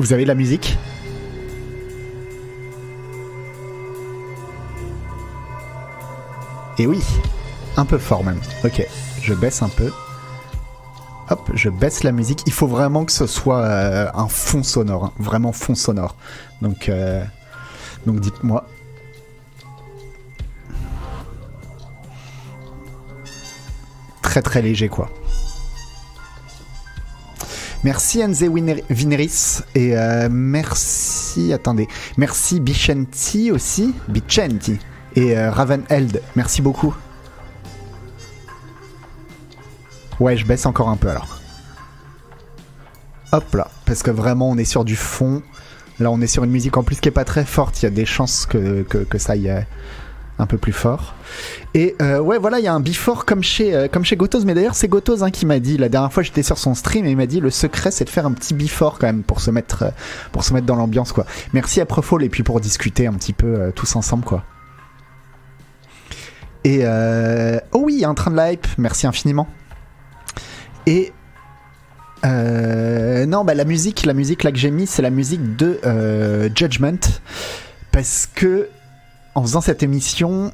Vous avez de la musique Et oui, un peu fort même. Ok, je baisse un peu. Hop, je baisse la musique. Il faut vraiment que ce soit euh, un fond sonore, hein. vraiment fond sonore. Euh, donc dites-moi. Très très léger quoi. Merci Enze Vineris et euh, merci, attendez, merci Bichenti aussi, Bichenti et euh, merci beaucoup. Ouais, je baisse encore un peu alors. Hop là, parce que vraiment on est sur du fond. Là on est sur une musique en plus qui est pas très forte, il y a des chances que, ça y un peu plus fort. Et euh, ouais, voilà, il y a un before comme chez, euh, Gotos, mais d'ailleurs c'est Gotos hein, qui m'a dit, la dernière fois j'étais sur son stream et il m'a dit le secret c'est de faire un petit before quand même pour se mettre, euh, dans l'ambiance quoi. Merci à Profol et puis pour discuter un petit peu tous ensemble quoi. Et oh oui, un train de hype, merci infiniment. Et non, bah la musique, la musique là que j'ai mis, c'est la musique de Judgment parce que en faisant cette émission,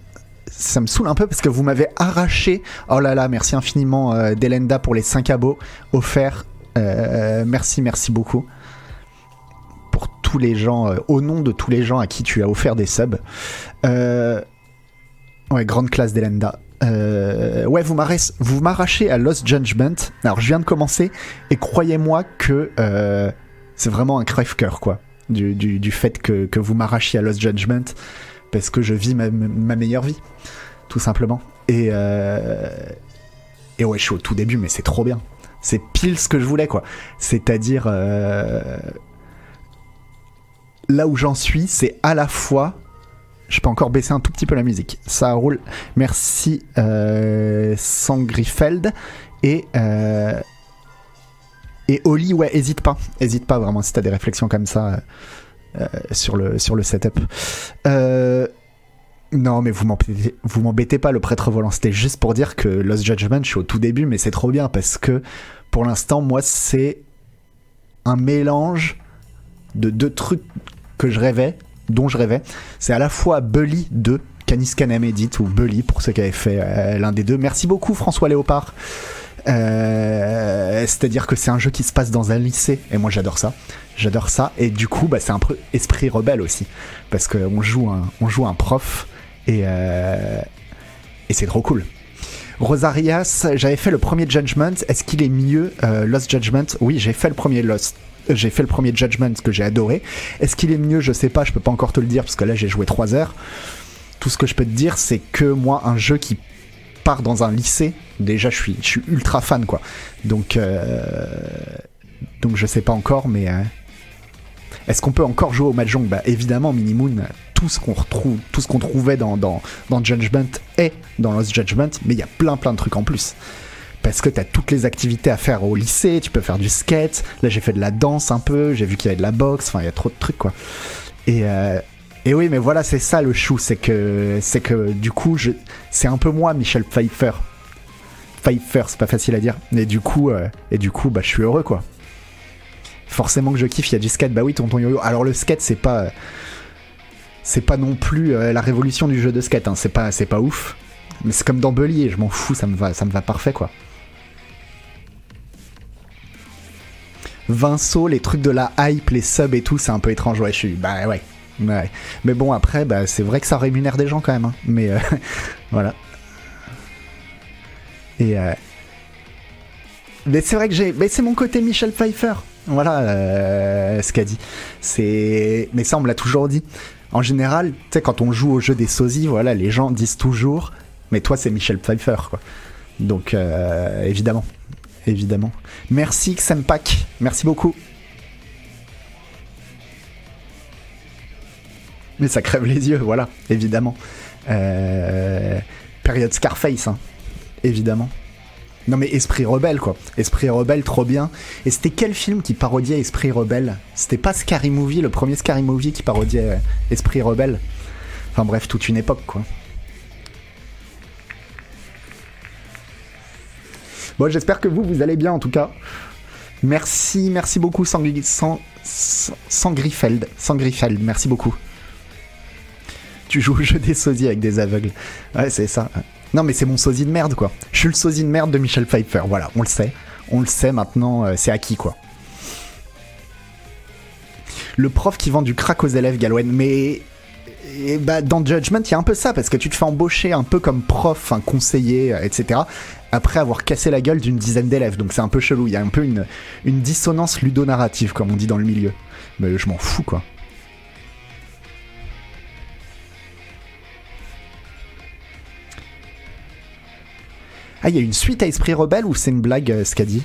ça me saoule un peu parce que vous m'avez arraché. Oh là là, merci infiniment euh, Delenda pour les 5 abos offerts. Euh, merci, merci beaucoup. Pour tous les gens, euh, au nom de tous les gens à qui tu as offert des subs. ouais, grande classe Delenda. ouais, vous m'arrachez à Lost Judgment. Alors, je viens de commencer et croyez-moi que c'est vraiment un crève-cœur, quoi. Du, fait que, que vous m'arrachiez à Lost Judgment parce que je vis ma, meilleure vie, tout simplement. Et, euh, et ouais, je suis au tout début, mais c'est trop bien. C'est pile ce que je voulais, quoi. C'est-à-dire, euh, là où j'en suis, c'est à la fois. Je peux encore baisser un tout petit peu la musique. Ça roule. Merci euh, Sangrifeld. Et, et Oli, ouais, hésite pas. Hésite pas vraiment si t'as des réflexions comme ça. Euh, sur, le, sur le setup. Euh, non, mais vous m'embêtez, pas, le prêtre volant. C'était juste pour dire que Lost Judgment, je suis au tout début, mais c'est trop bien parce que pour l'instant, moi, c'est un mélange de deux trucs que je rêvais, dont je rêvais. C'est à la fois Bully 2, Canis Canem Edit, ou Bully pour ceux qui avaient fait euh, l'un des deux. Merci beaucoup, François Léopard. C'est-à-dire que c'est un jeu qui se passe dans un lycée, et moi j'adore ça. J'adore ça. Et du coup, bah, c'est un peu esprit rebelle aussi. Parce qu'on joue un, on joue un prof et, euh, et c'est trop cool. Rosarias, j'avais fait le premier Judgment. Est-ce qu'il est mieux euh, Lost Judgment? Oui, j'ai fait le premier Lost. J'ai fait le premier Judgment que j'ai adoré. Est-ce qu'il est mieux? Je sais pas, je peux pas encore te le dire parce que là j'ai joué 3 heures. Tout ce que je peux te dire, c'est que moi, un jeu qui dans un lycée, déjà je suis, je suis ultra fan quoi. Donc, euh, donc je sais pas encore, mais est-ce qu'on peut encore jouer au Mahjong? Bah évidemment, Minimoon, tout ce qu'on retrouve, tout ce qu'on trouvait dans, dans, Judgment est dans Lost Judgment, mais il y a plein plein de trucs en plus. Parce que tu as toutes les activités à faire au lycée, tu peux faire du skate, là j'ai fait de la danse un peu, j'ai vu qu'il y avait de la boxe, enfin il y a trop de trucs quoi. Et, euh, et oui, mais voilà, c'est ça le chou, c'est que, c'est que du coup, c'est un peu moi, Michel Pfeiffer. Pfeiffer, c'est pas facile à dire. Et du coup, euh, et du coup bah, je suis heureux quoi forcément que je kiffe, il y a du skate, bah oui, tonton yo-yo. Alors le skate, c'est pas. C'est pas non plus euh, la révolution du jeu de skate, hein. c'est pas, c'est pas ouf. Mais c'est comme dans et je m'en fous, ça me va, ça me va parfait quoi. Vinceau, les trucs de la hype, les subs et tout, c'est un peu étrange. Ouais, je suis. Bah ouais. Mais bon, après, bah, c'est vrai que ça rémunère des gens quand même. Hein. Mais euh, voilà. Et. Euh, mais c'est vrai que j'ai. Mais c'est mon côté Michel Pfeiffer. Voilà euh, ce qu'a dit. C'est, mais ça on me l'a toujours dit. En général, tu sais, quand on joue au jeu des sosies, voilà, les gens disent toujours, mais toi c'est Michel Pfeiffer. Donc évidemment, évidemment. Merci Xempak, merci beaucoup. Mais ça crève les yeux, voilà, évidemment. Euh, période Scarface, hein, évidemment. Non mais Esprit Rebelle quoi. Esprit Rebelle trop bien. Et c'était quel film qui parodiait Esprit Rebelle? C'était pas Scary Movie, le premier Scary Movie qui parodiait euh, Esprit Rebelle? Enfin bref, toute une époque quoi. Bon, j'espère que vous, vous allez bien en tout cas. Merci, merci beaucoup, Sangri, Sang, Sangrifeld. Sangrifeld, merci beaucoup. Tu joues au jeu des sosies avec des aveugles. Ouais, c'est ça. Non, mais c'est mon sosie de merde, quoi. Je suis le sosie de merde de Michel Pfeiffer. Voilà, on le sait. On le sait maintenant, euh, c'est acquis, quoi. Le prof qui vend du crack aux élèves, Galouen. Mais et bah, dans Judgment, il y a un peu ça, parce que tu te fais embaucher un peu comme prof, un conseiller, euh, etc., après avoir cassé la gueule d'une dizaine d'élèves. Donc c'est un peu chelou. Il y a un peu une, une dissonance ludonarrative, comme on dit dans le milieu. Mais je m'en fous, quoi. Ah, il y a une suite à Esprit Rebelle ou c'est une blague euh, ce qu'a dit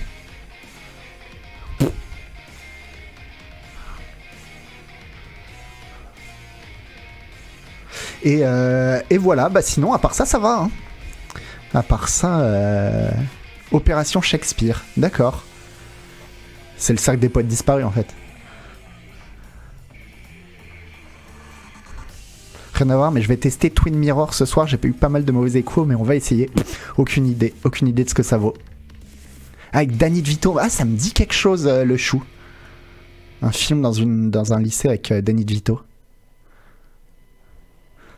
et, euh, et, voilà, bah sinon, à part ça, ça va. Hein. À part ça, euh, Opération Shakespeare, d'accord. C'est le cercle des poètes disparus en fait. Rien à voir, mais je vais tester Twin Mirror ce soir. J'ai eu pas mal de mauvais échos, mais on va essayer. Aucune idée, aucune idée de ce que ça vaut. Avec Danny DeVito, ah ça me dit quelque chose euh, le chou. Un film dans, une, dans un lycée avec euh, Danny DeVito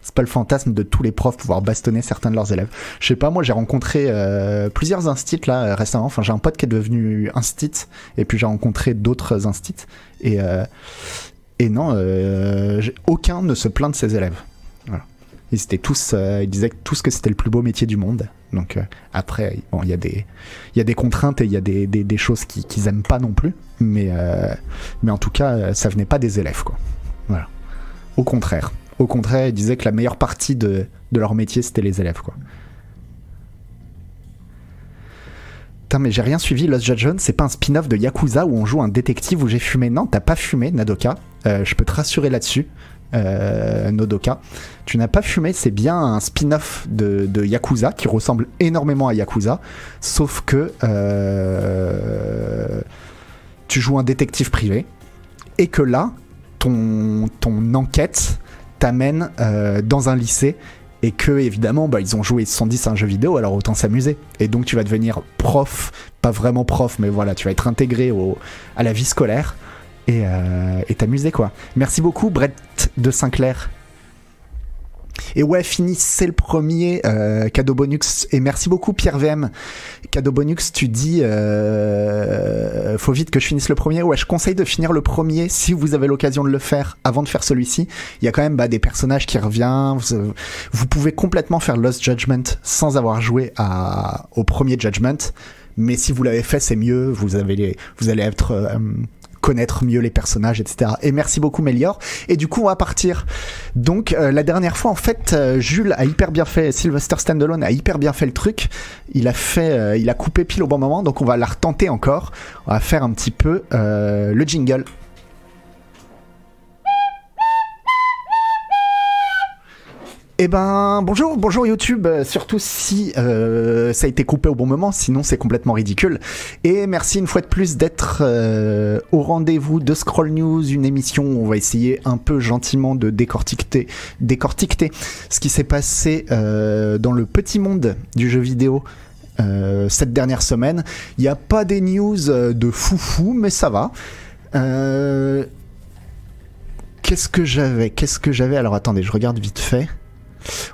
c'est pas le fantasme de tous les profs pouvoir bastonner certains de leurs élèves. Je sais pas, moi j'ai rencontré euh, plusieurs instits là euh, récemment. Enfin, j'ai un pote qui est devenu instit et puis j'ai rencontré d'autres instits et et non, aucun ne se plaint de ses élèves. Voilà. Ils disaient tous que c'était le plus beau métier du monde. Donc après, bon, il y a des, contraintes et il y a des, choses qu'ils qui aiment pas non plus. Mais mais en tout cas, ça venait pas des élèves quoi. Au contraire. Au contraire, ils disaient que la meilleure partie de, leur métier, c'était les élèves, quoi. Putain, mais j'ai rien suivi. Lost Judgment, c'est pas un spin-off de Yakuza où on joue un détective où j'ai fumé. Non, t'as pas fumé, Nadoka. Euh, je peux te rassurer là-dessus, euh, Nodoka. Tu n'as pas fumé, c'est bien un spin-off de, Yakuza qui ressemble énormément à Yakuza, sauf que euh, tu joues un détective privé et que là, ton, enquête t'amène euh, dans un lycée et que évidemment bah, ils ont joué 110 à un jeu vidéo alors autant s'amuser et donc tu vas devenir prof pas vraiment prof mais voilà tu vas être intégré à la vie scolaire et euh, t'amuser quoi merci beaucoup Brett de Sinclair et ouais, fini, c'est le premier euh, cadeau bonus. Et merci beaucoup Pierre VM. Cadeau bonus, tu dis, euh, faut vite que je finisse le premier. Ouais, je conseille de finir le premier si vous avez l'occasion de le faire avant de faire celui-ci. Il y a quand même bah, des personnages qui reviennent. Vous, pouvez complètement faire Lost Judgment sans avoir joué au premier Judgment. Mais si vous l'avez fait, c'est mieux. Vous, avez vous allez être connaître mieux les personnages, etc. Et merci beaucoup Mélior. Et du coup, on va partir. Donc, euh, la dernière fois, en fait, euh, Jules a hyper bien fait, Sylvester Standalone a hyper bien fait le truc. Il a fait, euh, il a coupé pile au bon moment. Donc, on va la retenter encore. On va faire un petit peu le jingle. Eh ben bonjour, bonjour YouTube, euh, surtout si euh, ça a été coupé au bon moment, sinon c'est complètement ridicule. Et merci une fois de plus d'être euh, au rendez-vous de Scroll News, une émission où on va essayer un peu gentiment de décortiquer, décortiquer ce qui s'est passé dans le petit monde du jeu vidéo cette dernière semaine. Il n'y a pas des news de foufou, mais ça va. Qu'est-ce que j'avais Qu'est-ce que j'avais? Alors attendez, je regarde vite fait.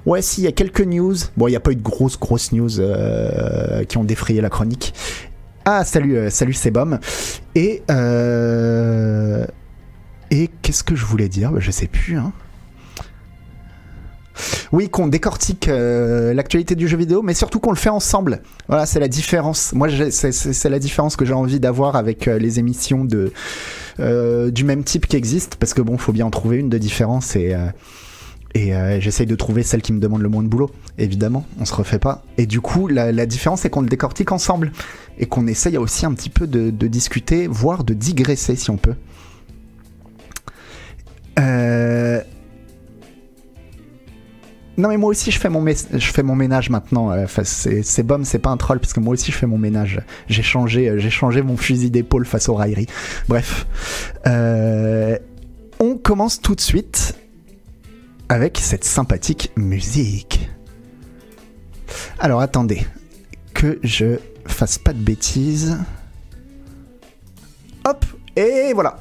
Ouais, si, il y a quelques news. Bon, il n'y a pas eu de grosses, grosses news euh, qui ont défrayé la chronique. Ah, salut, euh, salut Sebum. Et, euh, et qu'est-ce que je voulais dire? Bah, Je sais plus. Hein. Oui, qu'on décortique l'actualité du jeu vidéo, mais surtout qu'on le fait ensemble. Voilà, c'est la différence. Moi, c'est la différence que j'ai envie d'avoir avec les émissions du même type qui existent, parce que bon, faut bien en trouver une de différence et et euh, j'essaye de trouver celle qui me demande le moins de boulot. Évidemment, on se refait pas. Et du coup, la, différence, c'est qu'on le décortique ensemble. Et qu'on essaye aussi un petit peu de, discuter, voire de digresser si on peut. Euh, non mais moi aussi je fais mon, ménage maintenant. Euh, c'est bon, c'est pas un troll parce que moi aussi je fais mon ménage. J'ai changé, changé mon fusil d'épaule face aux railleries. Bref, on commence tout de suite avec cette sympathique musique. Alors attendez, que je fasse pas de bêtises. hop, et voilà.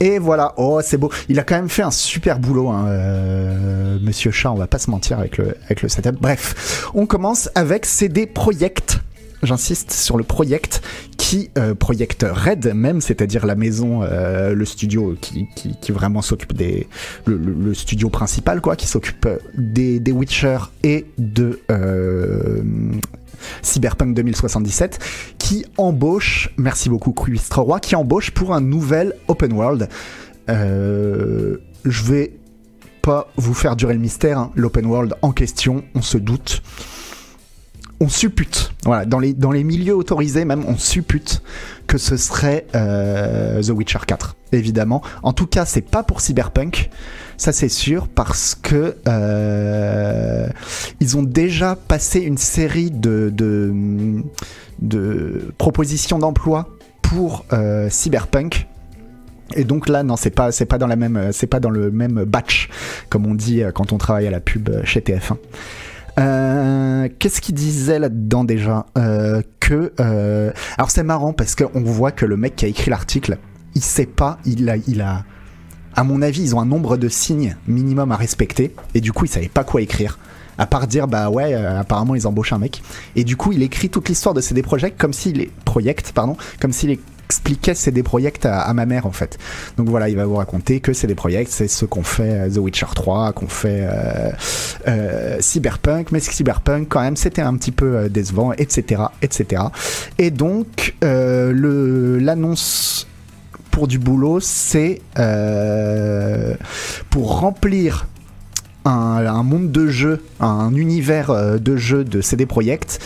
Et voilà, oh c'est beau. Il a quand même fait un super boulot, hein, euh, Monsieur Chat, on va pas se mentir avec le, avec le setup. Bref, on commence avec CD Projekt. J'insiste sur le project qui euh, projecte Red même, c'est-à-dire la maison, euh, le studio qui, vraiment s'occupe des, le, studio principal quoi, qui s'occupe des, des Witcher et de euh, Cyberpunk 2077, qui embauche, merci beaucoup Roy, qui embauche pour un nouvel open world. Euh, je vais pas vous faire durer le mystère, hein. l'open world en question, on se doute on suppute, voilà, dans les, milieux autorisés même, on suppute que ce serait euh, The Witcher 4, évidemment. En tout cas, c'est pas pour Cyberpunk, ça c'est sûr, parce que euh, ils ont déjà passé une série de, de, propositions d'emploi pour euh, Cyberpunk. Et donc là, non, c'est pas, c'est pas dans la même, c'est pas dans le même batch, comme on dit quand on travaille à la pub chez TF1. Euh, qu'est-ce qu'il disait là-dedans déjà euh, Que euh, alors c'est marrant parce qu'on voit que le mec qui a écrit l'article, il sait pas, il a, il a, à mon avis, ils ont un nombre de signes minimum à respecter et du coup il savait pas quoi écrire. À part dire bah ouais, apparemment ils embauchent un mec. Et du coup il écrit toute l'histoire de CD Projekt comme s'il est project pardon, comme s'il est expliquait CD Projekt à, à, ma mère en fait. Donc voilà, il va vous raconter que CD Projekt, c'est ce qu'on fait euh, The Witcher 3, qu'on fait euh, euh, Cyberpunk, mais Cyberpunk quand même c'était un petit peu décevant, etc., etc. Et donc l'annonce pour du boulot, c'est pour remplir un, monde de jeu, un univers de jeu de CD Projekt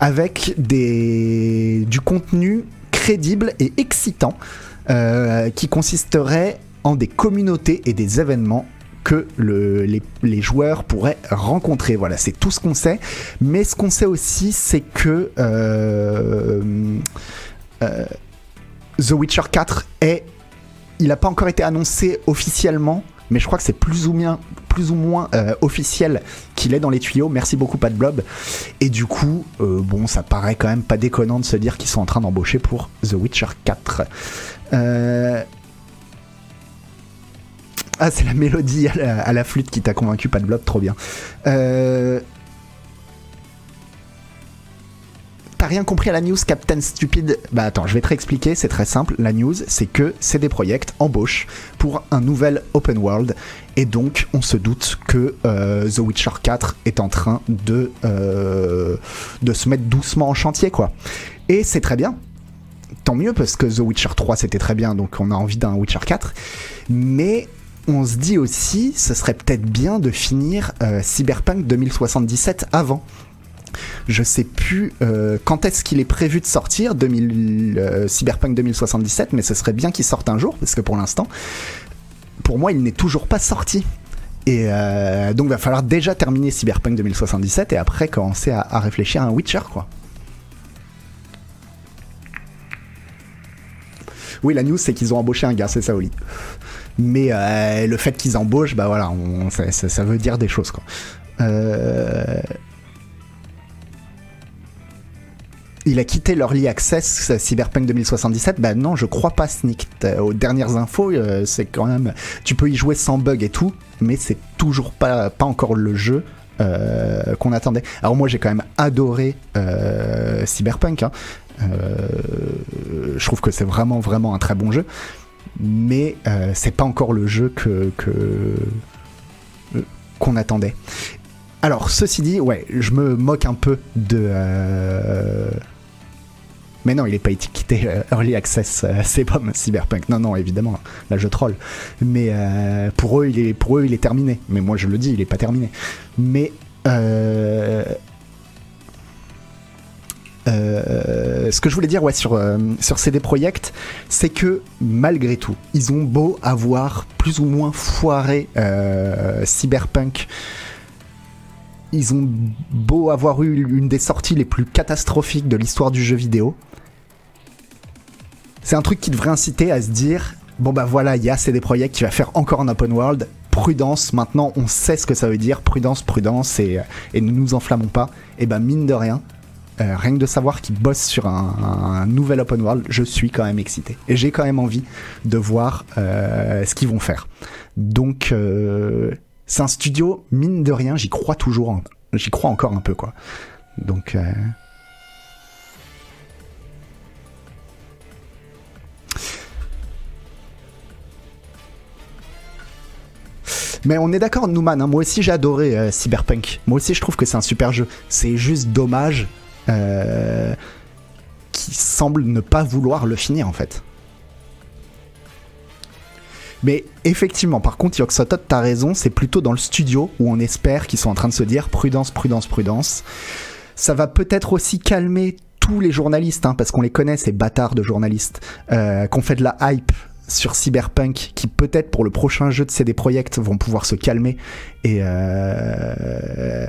avec du contenu crédible et excitant euh, qui consisterait en des communautés et des événements que les, joueurs pourraient rencontrer. Voilà, c'est tout ce qu'on sait. Mais ce qu'on sait aussi, c'est que euh, euh, The Witcher 4 est... Il n'a pas encore été annoncé officiellement, mais je crois que c'est plus ou moins, euh, officiel qu'il est dans les tuyaux. Merci beaucoup, Pat Blob. Et du coup, euh, bon, ça paraît quand même pas déconnant de se dire qu'ils sont en train d'embaucher pour The Witcher 4. Euh, ah, c'est la mélodie à la, flûte qui t'a convaincu, Pat Blob, trop bien. Euh t'as rien compris à la news, Captain Stupid Bah attends, je vais te réexpliquer, c'est très simple. La news, c'est que CD Projekt embauche pour un nouvel open world. Et donc, on se doute que euh, The Witcher 4 est en train de, euh, de se mettre doucement en chantier, quoi. Et c'est très bien. Tant mieux, parce que The Witcher 3, c'était très bien, donc on a envie d'un Witcher 4. Mais on se dit aussi, ce serait peut-être bien de finir euh, Cyberpunk 2077 avant. Je sais plus euh, quand est-ce qu'il est prévu de sortir, 2000, euh, Cyberpunk 2077, mais ce serait bien qu'il sorte un jour, parce que pour l'instant, pour moi, il n'est toujours pas sorti. Et euh, donc, va falloir déjà terminer Cyberpunk 2077 et après commencer à, réfléchir à un Witcher, quoi. Oui, la news, c'est qu'ils ont embauché un gars, c'est ça, Oli. Mais le fait qu'ils embauchent, bah voilà, ça, ça, veut dire des choses, quoi. Euh, il a quitté l'Early Access Cyberpunk 2077 Bah non, je crois pas, Sneak. Aux dernières infos, euh, c'est quand même. Tu peux y jouer sans bug et tout, mais c'est toujours pas, pas encore le jeu euh, qu'on attendait. Alors moi, j'ai quand même adoré euh, Cyberpunk. Hein. je trouve que c'est vraiment, vraiment un très bon jeu. Mais c'est pas encore le jeu que. qu'on attendait. Alors, ceci dit, ouais, je me moque un peu de, mais non, il n'est pas étiqueté euh, Early Access, euh, c'est pas Cyberpunk. Non, non, évidemment, là je troll. Mais euh, pour, eux, il est, pour eux, il est terminé. Mais moi je le dis, il n'est pas terminé. Mais. ce que je voulais dire ouais, sur, sur CD Projekt, c'est que malgré tout, ils ont beau avoir plus ou moins foiré Cyberpunk ils ont beau avoir eu une des sorties les plus catastrophiques de l'histoire du jeu vidéo, c'est un truc qui devrait inciter à se dire bon bah voilà, il y a CD Projekt qui va faire encore un open world. Prudence, maintenant on sait ce que ça veut dire, prudence, prudence, et, et ne nous enflammons pas. Et ben mine de rien, rien que de savoir qu'ils bossent sur un, nouvel open world, je suis quand même excité. Et j'ai quand même envie de voir ce qu'ils vont faire. Donc, c'est un studio, mine de rien, j'y crois toujours, j'y crois encore un peu, quoi. Donc. Mais on est d'accord, Newman. Hein, moi aussi, j'ai adoré euh, Cyberpunk. Moi aussi, je trouve que c'est un super jeu. C'est juste dommage euh, qu'il semble ne pas vouloir le finir, en fait. Mais effectivement, par contre, Yoxotot, t'as raison, c'est plutôt dans le studio où on espère qu'ils sont en train de se dire prudence, prudence, prudence. Ça va peut-être aussi calmer tous les journalistes, hein, parce qu'on les connaît, ces bâtards de journalistes, euh, qu'on fait de la hype sur Cyberpunk qui peut-être pour le prochain jeu de CD Projekt vont pouvoir se calmer et, euh,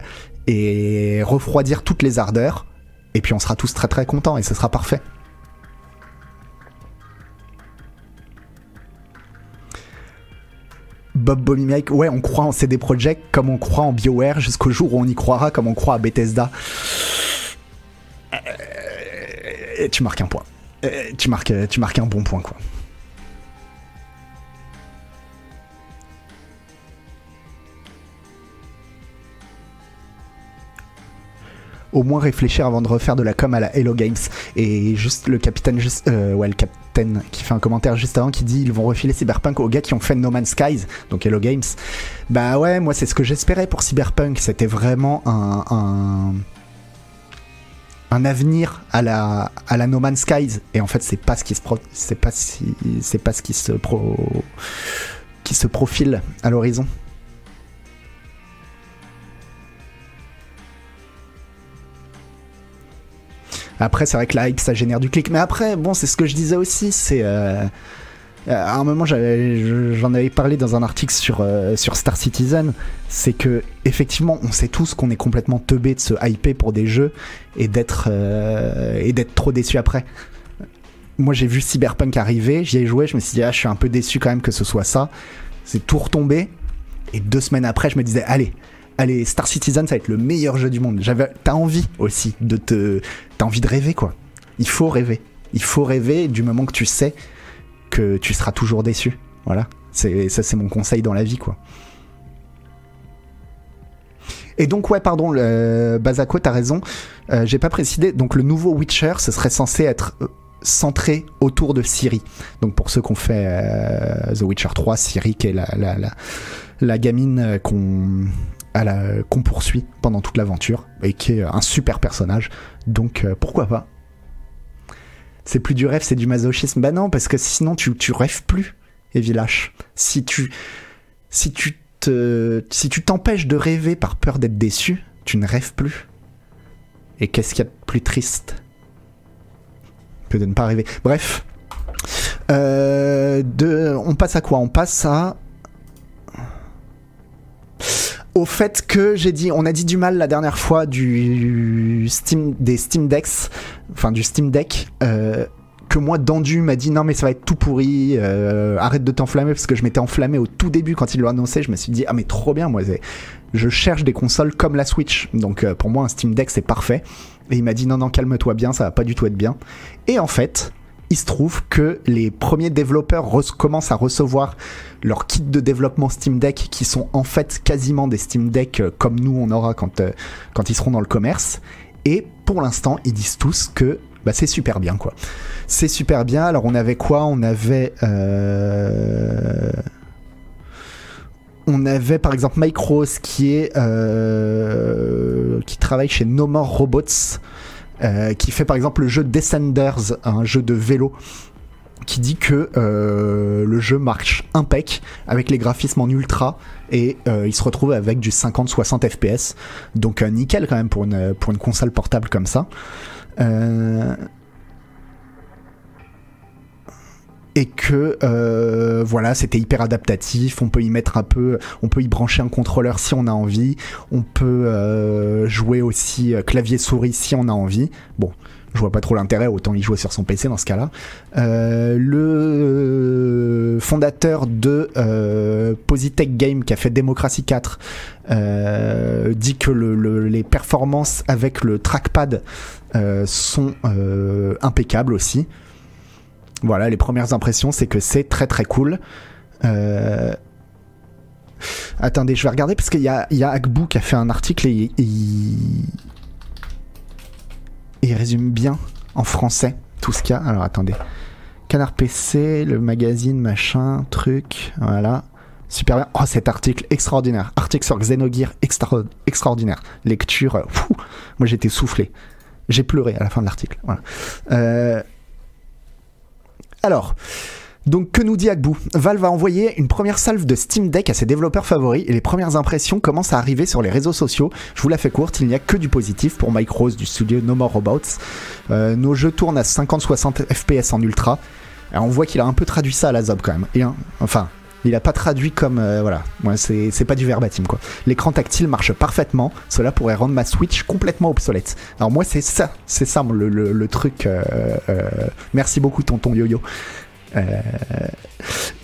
et refroidir toutes les ardeurs. Et puis on sera tous très très contents et ce sera parfait. Bob Mike, ouais, on croit en CD Projekt comme on croit en BioWare jusqu'au jour où on y croira comme on croit à Bethesda. Euh, tu marques un point. Euh, tu marques, tu marques un bon point, quoi. Au moins réfléchir avant de refaire de la com à la Hello Games. Et juste le capitaine, euh, ouais, qui fait un commentaire juste avant qui dit ils vont refiler Cyberpunk aux gars qui ont fait No Man's Skies, donc Hello Games. Bah ouais, moi c'est ce que j'espérais pour Cyberpunk. C'était vraiment un, un, avenir à la, No Man's Skies. Et en fait, c'est pas ce qui se c'est qui se qui se profile à l'horizon. Après, c'est vrai que la hype, ça génère du clic. Mais après, bon, c'est ce que je disais aussi, c'est... Euh, à un moment, j'en avais parlé dans un article sur, euh, sur Star Citizen, c'est que effectivement, on sait tous qu'on est complètement teubé de se hyper pour des jeux et d'être euh, et d'être trop déçu après. Moi, j'ai vu Cyberpunk arriver, j'y ai joué, je me suis dit ah, je suis un peu déçu quand même que ce soit ça. C'est tout retombé et deux semaines après, je me disais allez, allez, Star Citizen, ça va être le meilleur jeu du monde. T'as envie aussi de te, t'as envie de rêver quoi. Il faut rêver. Il faut rêver du moment que tu sais que tu seras toujours déçu. Voilà. Ça, c'est mon conseil dans la vie quoi. Et donc ouais, pardon, le, Bazako, t'as raison. Euh, j'ai pas précisé. Donc le nouveau Witcher, ce serait censé être euh, centré autour de Siri. Donc pour ceux qui ont fait euh, The Witcher 3, Siri qui est la gamine qu'on qu'on poursuit pendant toute l'aventure et qui est un super personnage. Donc euh, pourquoi pas? C'est plus du rêve, c'est du masochisme. Bah non, parce que sinon tu, tu rêves plus, Evilash. Si tu si tu te si tu t'empêches de rêver par peur d'être déçu, tu ne rêves plus. Et qu'est-ce qu'il y a de plus triste que de ne pas rêver? Bref. Euh, de, on passe à quoi? On passe à au fait que j'ai dit, on a dit du mal la dernière fois du Steam, des Steam Decks, enfin du Steam Deck. Euh, que moi, Dandu m'a dit non mais ça va être tout pourri, euh, arrête de t'enflammer parce que je m'étais enflammé au tout début quand il l'a annoncé. Je me suis dit ah mais trop bien moi, je cherche des consoles comme la Switch, donc euh, pour moi un Steam Deck c'est parfait. Et il m'a dit non non calme-toi bien, ça va pas du tout être bien. Et en fait, il se trouve que les premiers développeurs commencent à recevoir leur kit de développement Steam Deck qui sont en fait quasiment des Steam Deck euh, comme nous on aura quand, euh, quand ils seront dans le commerce. Et pour l'instant, ils disent tous que bah, c'est super bien quoi. C'est super bien. Alors on avait quoi? On avait... Euh, on avait par exemple Mike Rose qui est qui travaille chez No More Robots qui fait par exemple le jeu Descenders un jeu de vélo qui dit que euh, le jeu marche impec avec les graphismes en ultra et euh, il se retrouve avec du 50-60 FPS. Donc euh, nickel quand même pour une, pour une console portable comme ça. Et que voilà c'était hyper adaptatif on peut y mettre un peu on peut y brancher un contrôleur si on a envie on peut jouer aussi clavier souris si on a envie bon je vois pas trop l'intérêt, autant y jouer sur son PC dans ce cas-là. Euh, le fondateur de euh, Positech Game qui a fait Democracy 4 euh, dit que les performances avec le trackpad sont impeccables aussi. Voilà, les premières impressions, c'est que c'est très très cool. Attendez, je vais regarder parce qu'il y a, y Agbu qui a fait un article et il il résume bien en français tout ce qu'il y a. Alors attendez. Canard PC, le magazine, machin, truc, voilà. Super bien. Oh, cet article extraordinaire. Article sur Xenogear extra extraordinaire. Lecture, euh, moi j'étais soufflé. J'ai pleuré à la fin de l'article. Euh, alors, donc que nous dit Agbu Valve a envoyé une première salve de Steam Deck à ses développeurs favoris et les premières impressions commencent à arriver sur les réseaux sociaux. Je vous la fais courte, il n'y a que du positif pour Mike Rose du studio No More Robots. Euh, nos jeux tournent à 50-60 FPS en ultra. on voit qu'il a un peu traduit ça à la zob quand même. Et, enfin, il a pas traduit comme euh, voilà, c'est pas du verbatim quoi. L'écran tactile marche parfaitement, cela pourrait rendre ma Switch complètement obsolète. Alors moi c'est ça, c'est ça le, truc. Euh, merci beaucoup tonton yo-yo. Euh,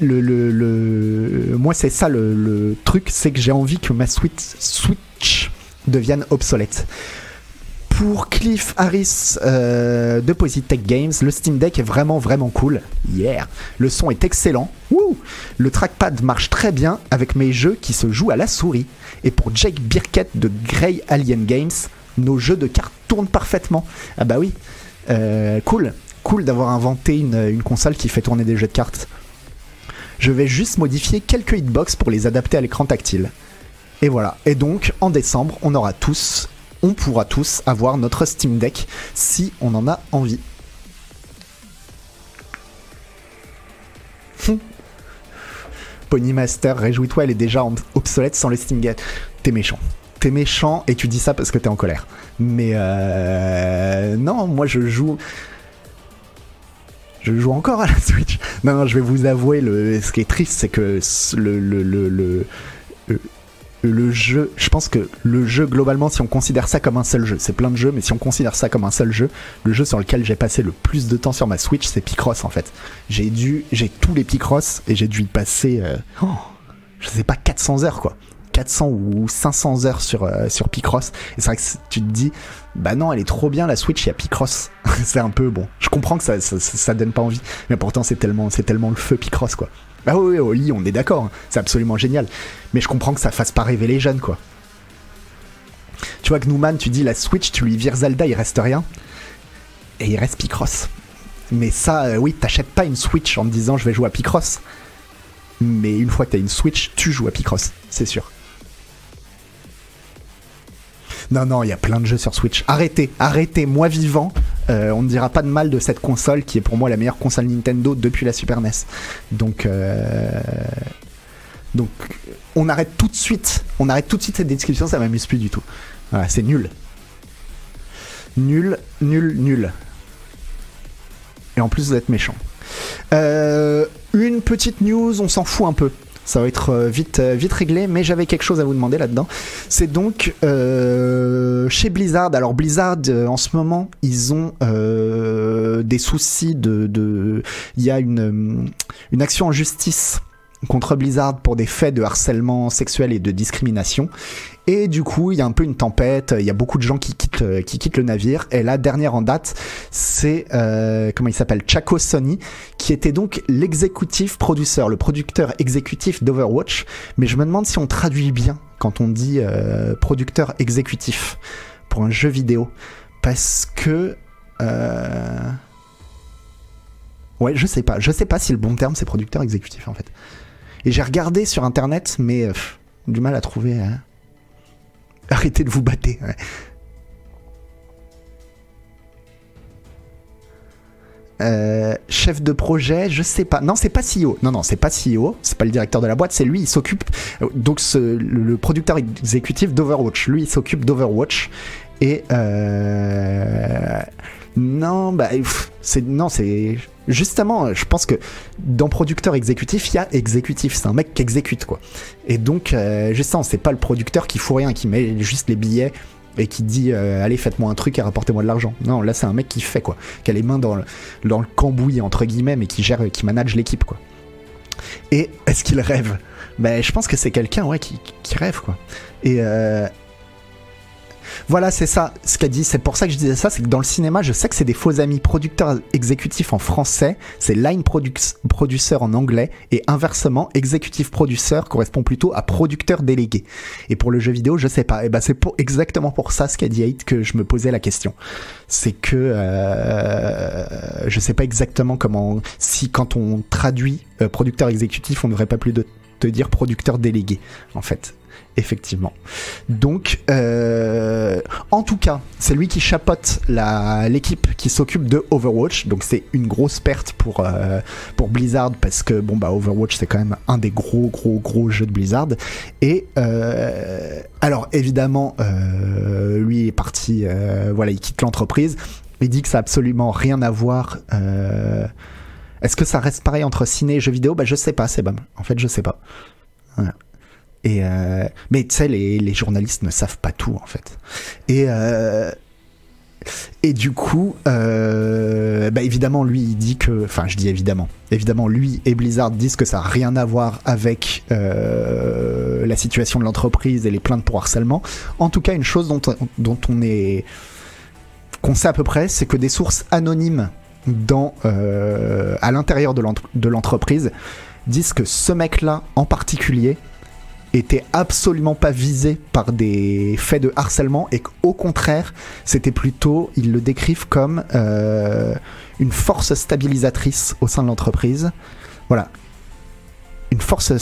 le, le, moi, c'est ça le, truc, c'est que j'ai envie que ma Switch, Switch devienne obsolète. Pour Cliff Harris euh, de Positech Games, le Steam Deck est vraiment vraiment cool. Yeah. Le son est excellent. Le trackpad marche très bien avec mes jeux qui se jouent à la souris. Et pour Jake Birkett de Grey Alien Games, nos jeux de cartes tournent parfaitement. Ah bah oui. Euh, cool cool d'avoir inventé une, console qui fait tourner des jeux de cartes. Je vais juste modifier quelques hitbox pour les adapter à l'écran tactile. Et voilà. Et donc, en décembre, on aura tous, on pourra tous avoir notre Steam Deck si on en a envie. Pony Master, réjouis-toi, elle est déjà obsolète sans le Steam Deck. T'es méchant. T'es méchant et tu dis ça parce que t'es en colère. Mais euh... non, moi je joue je joue encore à la Switch. Non, non, je vais vous avouer, le, ce qui est triste, c'est que le, le, le, le, jeu, je pense que le jeu, globalement, si on considère ça comme un seul jeu, c'est plein de jeux, mais si on considère ça comme un seul jeu, le jeu sur lequel j'ai passé le plus de temps sur ma Switch, c'est Picross en fait. J'ai dû, j'ai tous les Picross et j'ai dû y passer, euh, oh, je sais pas, 400 heures quoi. 400 ou 500 heures sur, euh, sur Picross. Et c'est vrai que tu te dis, bah non, elle est trop bien la Switch, il y a Picross. c'est un peu bon. Je comprends que ça, ça, donne pas envie, mais pourtant c'est tellement, c'est tellement le feu Picross quoi. Bah oui, au lit, on est d'accord, hein. c'est absolument génial. Mais je comprends que ça fasse pas rêver les jeunes quoi. Tu vois, Gnouman, tu dis la Switch, tu lui vires Zelda, il reste rien. Et il reste Picross. Mais ça, euh, oui, t'achètes pas une Switch en te disant je vais jouer à Picross. Mais une fois que t'as une Switch, tu joues à Picross, c'est sûr. Non, non, il y a plein de jeux sur Switch. Arrêtez, arrêtez, moi vivant. Euh, on ne dira pas de mal de cette console qui est pour moi la meilleure console Nintendo depuis la Super NES. Donc, euh, donc, on arrête tout de suite. On arrête tout de suite cette description, ça m'amuse plus du tout. Voilà, c'est nul. Nul, nul, nul. Et en plus, vous êtes méchant. Euh, une petite news, on s'en fout un peu ça va être euh, vite, euh, vite réglé, mais j'avais quelque chose à vous demander là-dedans. C'est donc euh, chez Blizzard. Alors Blizzard, en ce moment, ils ont des soucis de... Il y a une, une action en justice contre Blizzard pour des faits de harcèlement sexuel et de discrimination. Et du coup, il y a un peu une tempête, il y a beaucoup de gens qui quittent, euh, qui quittent le navire. Et la dernière en date, c'est, euh, comment il s'appelle, Chaco Sony, qui était donc l'exécutif producteur, le producteur exécutif d'Overwatch. Mais je me demande si on traduit bien quand on dit euh, producteur exécutif pour un jeu vidéo. Parce que... Ouais, je sais pas. Je sais pas si le bon terme c'est producteur exécutif en fait. Et j'ai regardé sur internet, mais du mal à trouver. Hein. Arrêtez de vous battre. Euh, chef de projet, je sais pas. Non, c'est pas CEO. Non, non, c'est pas CEO. C'est pas le directeur de la boîte. C'est lui. Il s'occupe. Donc, le, producteur exécutif d'Overwatch. Lui, il s'occupe d'Overwatch. Et euh, non, bah, c'est non, c'est justement, je pense que dans producteur exécutif, il y a exécutif. C'est un mec qui exécute quoi. Et donc, euh, justement, c'est pas le producteur qui fout rien, qui met juste les billets et qui dit euh, allez faites-moi un truc et rapportez-moi de l'argent. Non, là c'est un mec qui fait quoi, qui a les mains dans le, dans le cambouis entre guillemets, mais qui gère, qui manage l'équipe quoi. Et est-ce qu'il rêve? Ben je pense que c'est quelqu'un ouais qui, qui, rêve quoi. Et euh, voilà, c'est ça ce qu'a dit. C'est pour ça que je disais ça. C'est que dans le cinéma, je sais que c'est des faux amis. Producteurs exécutifs en français, c'est line producer en anglais. Et inversement, exécutif producer correspond plutôt à producteur délégué. Et pour le jeu vidéo, je sais pas. Et ben c'est pour, exactement pour ça ce qu'a dit Hate que je me posais la question. C'est que euh, je sais pas exactement comment. Si quand on traduit euh, producteur exécutif, on ne devrait pas plus de te dire producteur délégué en fait effectivement. Donc, euh, en tout cas, c'est lui qui chapote l'équipe qui s'occupe de Overwatch. Donc, c'est une grosse perte pour, euh, Blizzard parce que bon bah Overwatch c'est quand même un des gros gros gros jeux de Blizzard. Et euh, alors évidemment, lui est parti, voilà, il quitte l'entreprise. Il dit que ça a absolument rien à voir. Est-ce que ça reste pareil entre ciné et jeux vidéo? Bah je sais pas, c'est. En fait, je sais pas. Euh, mais tu sais, les, journalistes ne savent pas tout en fait. Et euh, du coup, euh, bah évidemment, lui, il dit que, enfin, je dis évidemment, évidemment, lui et Blizzard disent que ça n'a rien à voir avec la situation de l'entreprise et les plaintes pour harcèlement. En tout cas, une chose dont, dont on est, qu'on sait à peu près, c'est que des sources anonymes dans, à l'intérieur de l'entreprise disent que ce mec-là, en particulier, était absolument pas visé par des faits de harcèlement et qu'au contraire, c'était plutôt, ils le décrivent comme euh, une force stabilisatrice au sein de l'entreprise. Voilà. Une force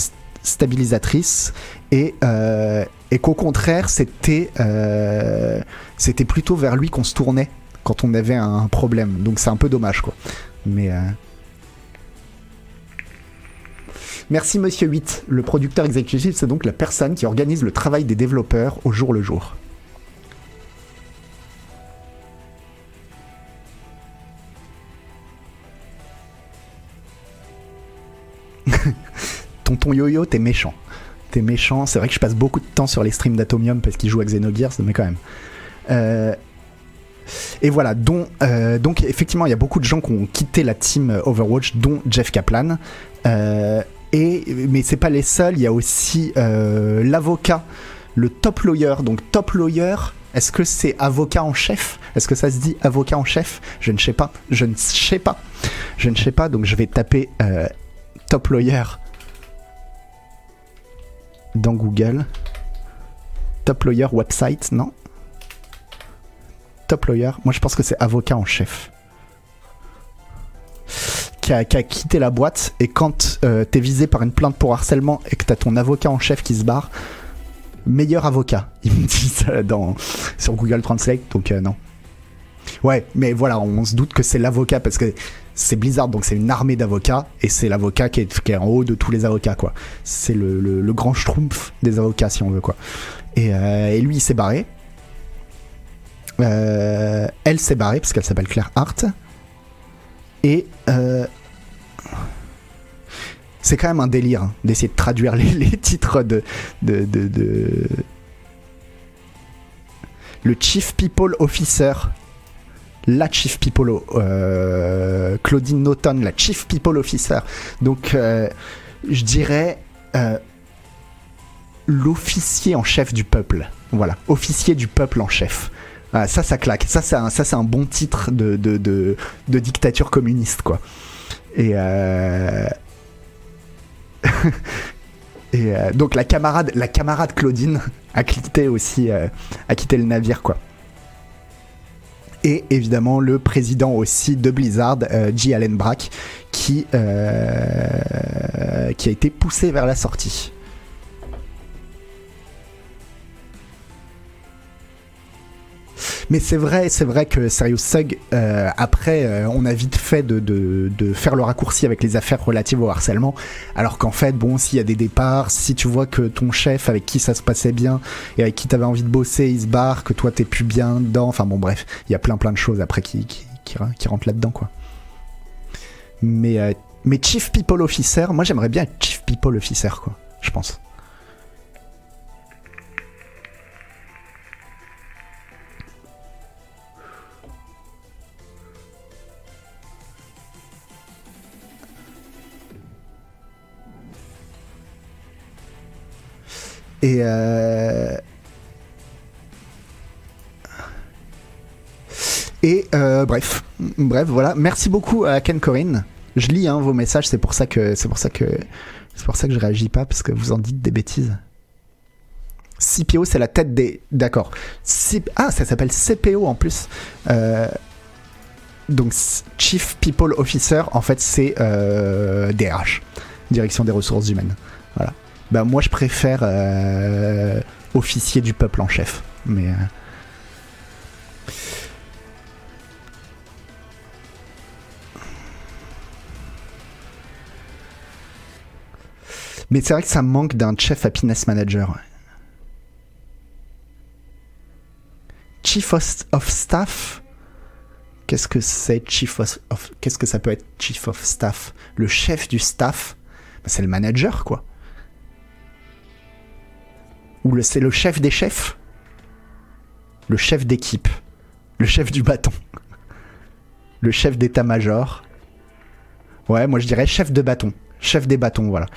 stabilisatrice et, euh, et qu'au contraire, c'était euh, c'était plutôt vers lui qu'on se tournait quand on avait un problème. Donc c'est un peu dommage, quoi. Mais. Merci Monsieur 8. Le producteur exécutif, c'est donc la personne qui organise le travail des développeurs au jour le jour. Tonton Yo-Yo, t'es méchant. T'es méchant. C'est vrai que je passe beaucoup de temps sur les streams d'Atomium parce qu'il joue à Xenogears, mais quand même. Euh, et voilà, dont, euh, donc effectivement, il y a beaucoup de gens qui ont quitté la team Overwatch, dont Jeff Kaplan. Euh, et, mais c'est pas les seuls, il y a aussi euh, l'avocat, le top lawyer. Donc top lawyer, est-ce que c'est avocat en chef? Est-ce que ça se dit avocat en chef? Je ne sais pas. Je ne sais pas. Je ne sais pas. Donc je vais taper euh, top lawyer dans Google. Top lawyer website, non? Top lawyer. Moi je pense que c'est avocat en chef qui a, quitté la boîte et quand euh, t'es visé par une plainte pour harcèlement et que t'as ton avocat en chef qui se barre, meilleur avocat. Il me dit ça dans, sur Google Translate, donc euh, non. Ouais, mais voilà, on se doute que c'est l'avocat parce que c'est Blizzard, donc c'est une armée d'avocats et c'est l'avocat qui est, qui est, en haut de tous les avocats, quoi. C'est le, le, grand schtroumpf des avocats, si on veut, quoi. Et, euh, et lui, il s'est barré. elle s'est barrée parce qu'elle s'appelle Claire Hart. Et euh, c'est quand même un délire hein, d'essayer de traduire les, titres de, Le Chief People Officer. La Chief People. Euh, Claudine Naughton, la Chief People Officer. Donc, euh, je dirais. L'officier en chef du peuple. Voilà, officier du peuple en chef. Ah, ça, ça claque. Ça, c'est un, un bon titre de, dictature communiste, quoi. Et, euh... et euh, donc la camarade, la camarade Claudine a quitté aussi, euh, a le navire, quoi. Et évidemment le président aussi de Blizzard, euh, J. Allen Brack, qui a été poussé vers la sortie. Mais c'est vrai, c'est vrai que Serious Sug, euh, après, euh, on a vite fait de, faire le raccourci avec les affaires relatives au harcèlement. Alors qu'en fait, bon, s'il y a des départs, si tu vois que ton chef avec qui ça se passait bien et avec qui t'avais envie de bosser, il se barre, que toi t'es plus bien dedans. Enfin bon, bref, il y a plein plein de choses après qui, qui, qui, rentrent là-dedans, quoi. Mais, euh, mais Chief People Officer, moi j'aimerais bien être Chief People Officer, quoi, je pense. Et euh, euh, bref, bref, voilà. Merci beaucoup à Ken Corinne. Je lis hein, vos messages, c'est pour ça que c'est pour réagis pas parce que vous en dites des bêtises. CPO, c'est la tête des. D'accord. Ah, ça s'appelle CPO en plus. Euh, donc, Chief People Officer, en fait, c'est DRH, Direction des Ressources Humaines. Voilà. Bah, moi, je préfère euh, officier du peuple en chef. Mais. Euh, mais c'est vrai que ça manque d'un chef happiness manager. Chief of Staff, qu'est-ce que c'est Chief of, qu'est-ce que ça peut être Chief of Staff? Le chef du staff, bah, c'est le manager quoi. Ou c'est le chef des chefs Le chef d'équipe Le chef du bâton Le chef d'état-major Ouais, moi je dirais chef de bâton. Chef des bâtons, voilà.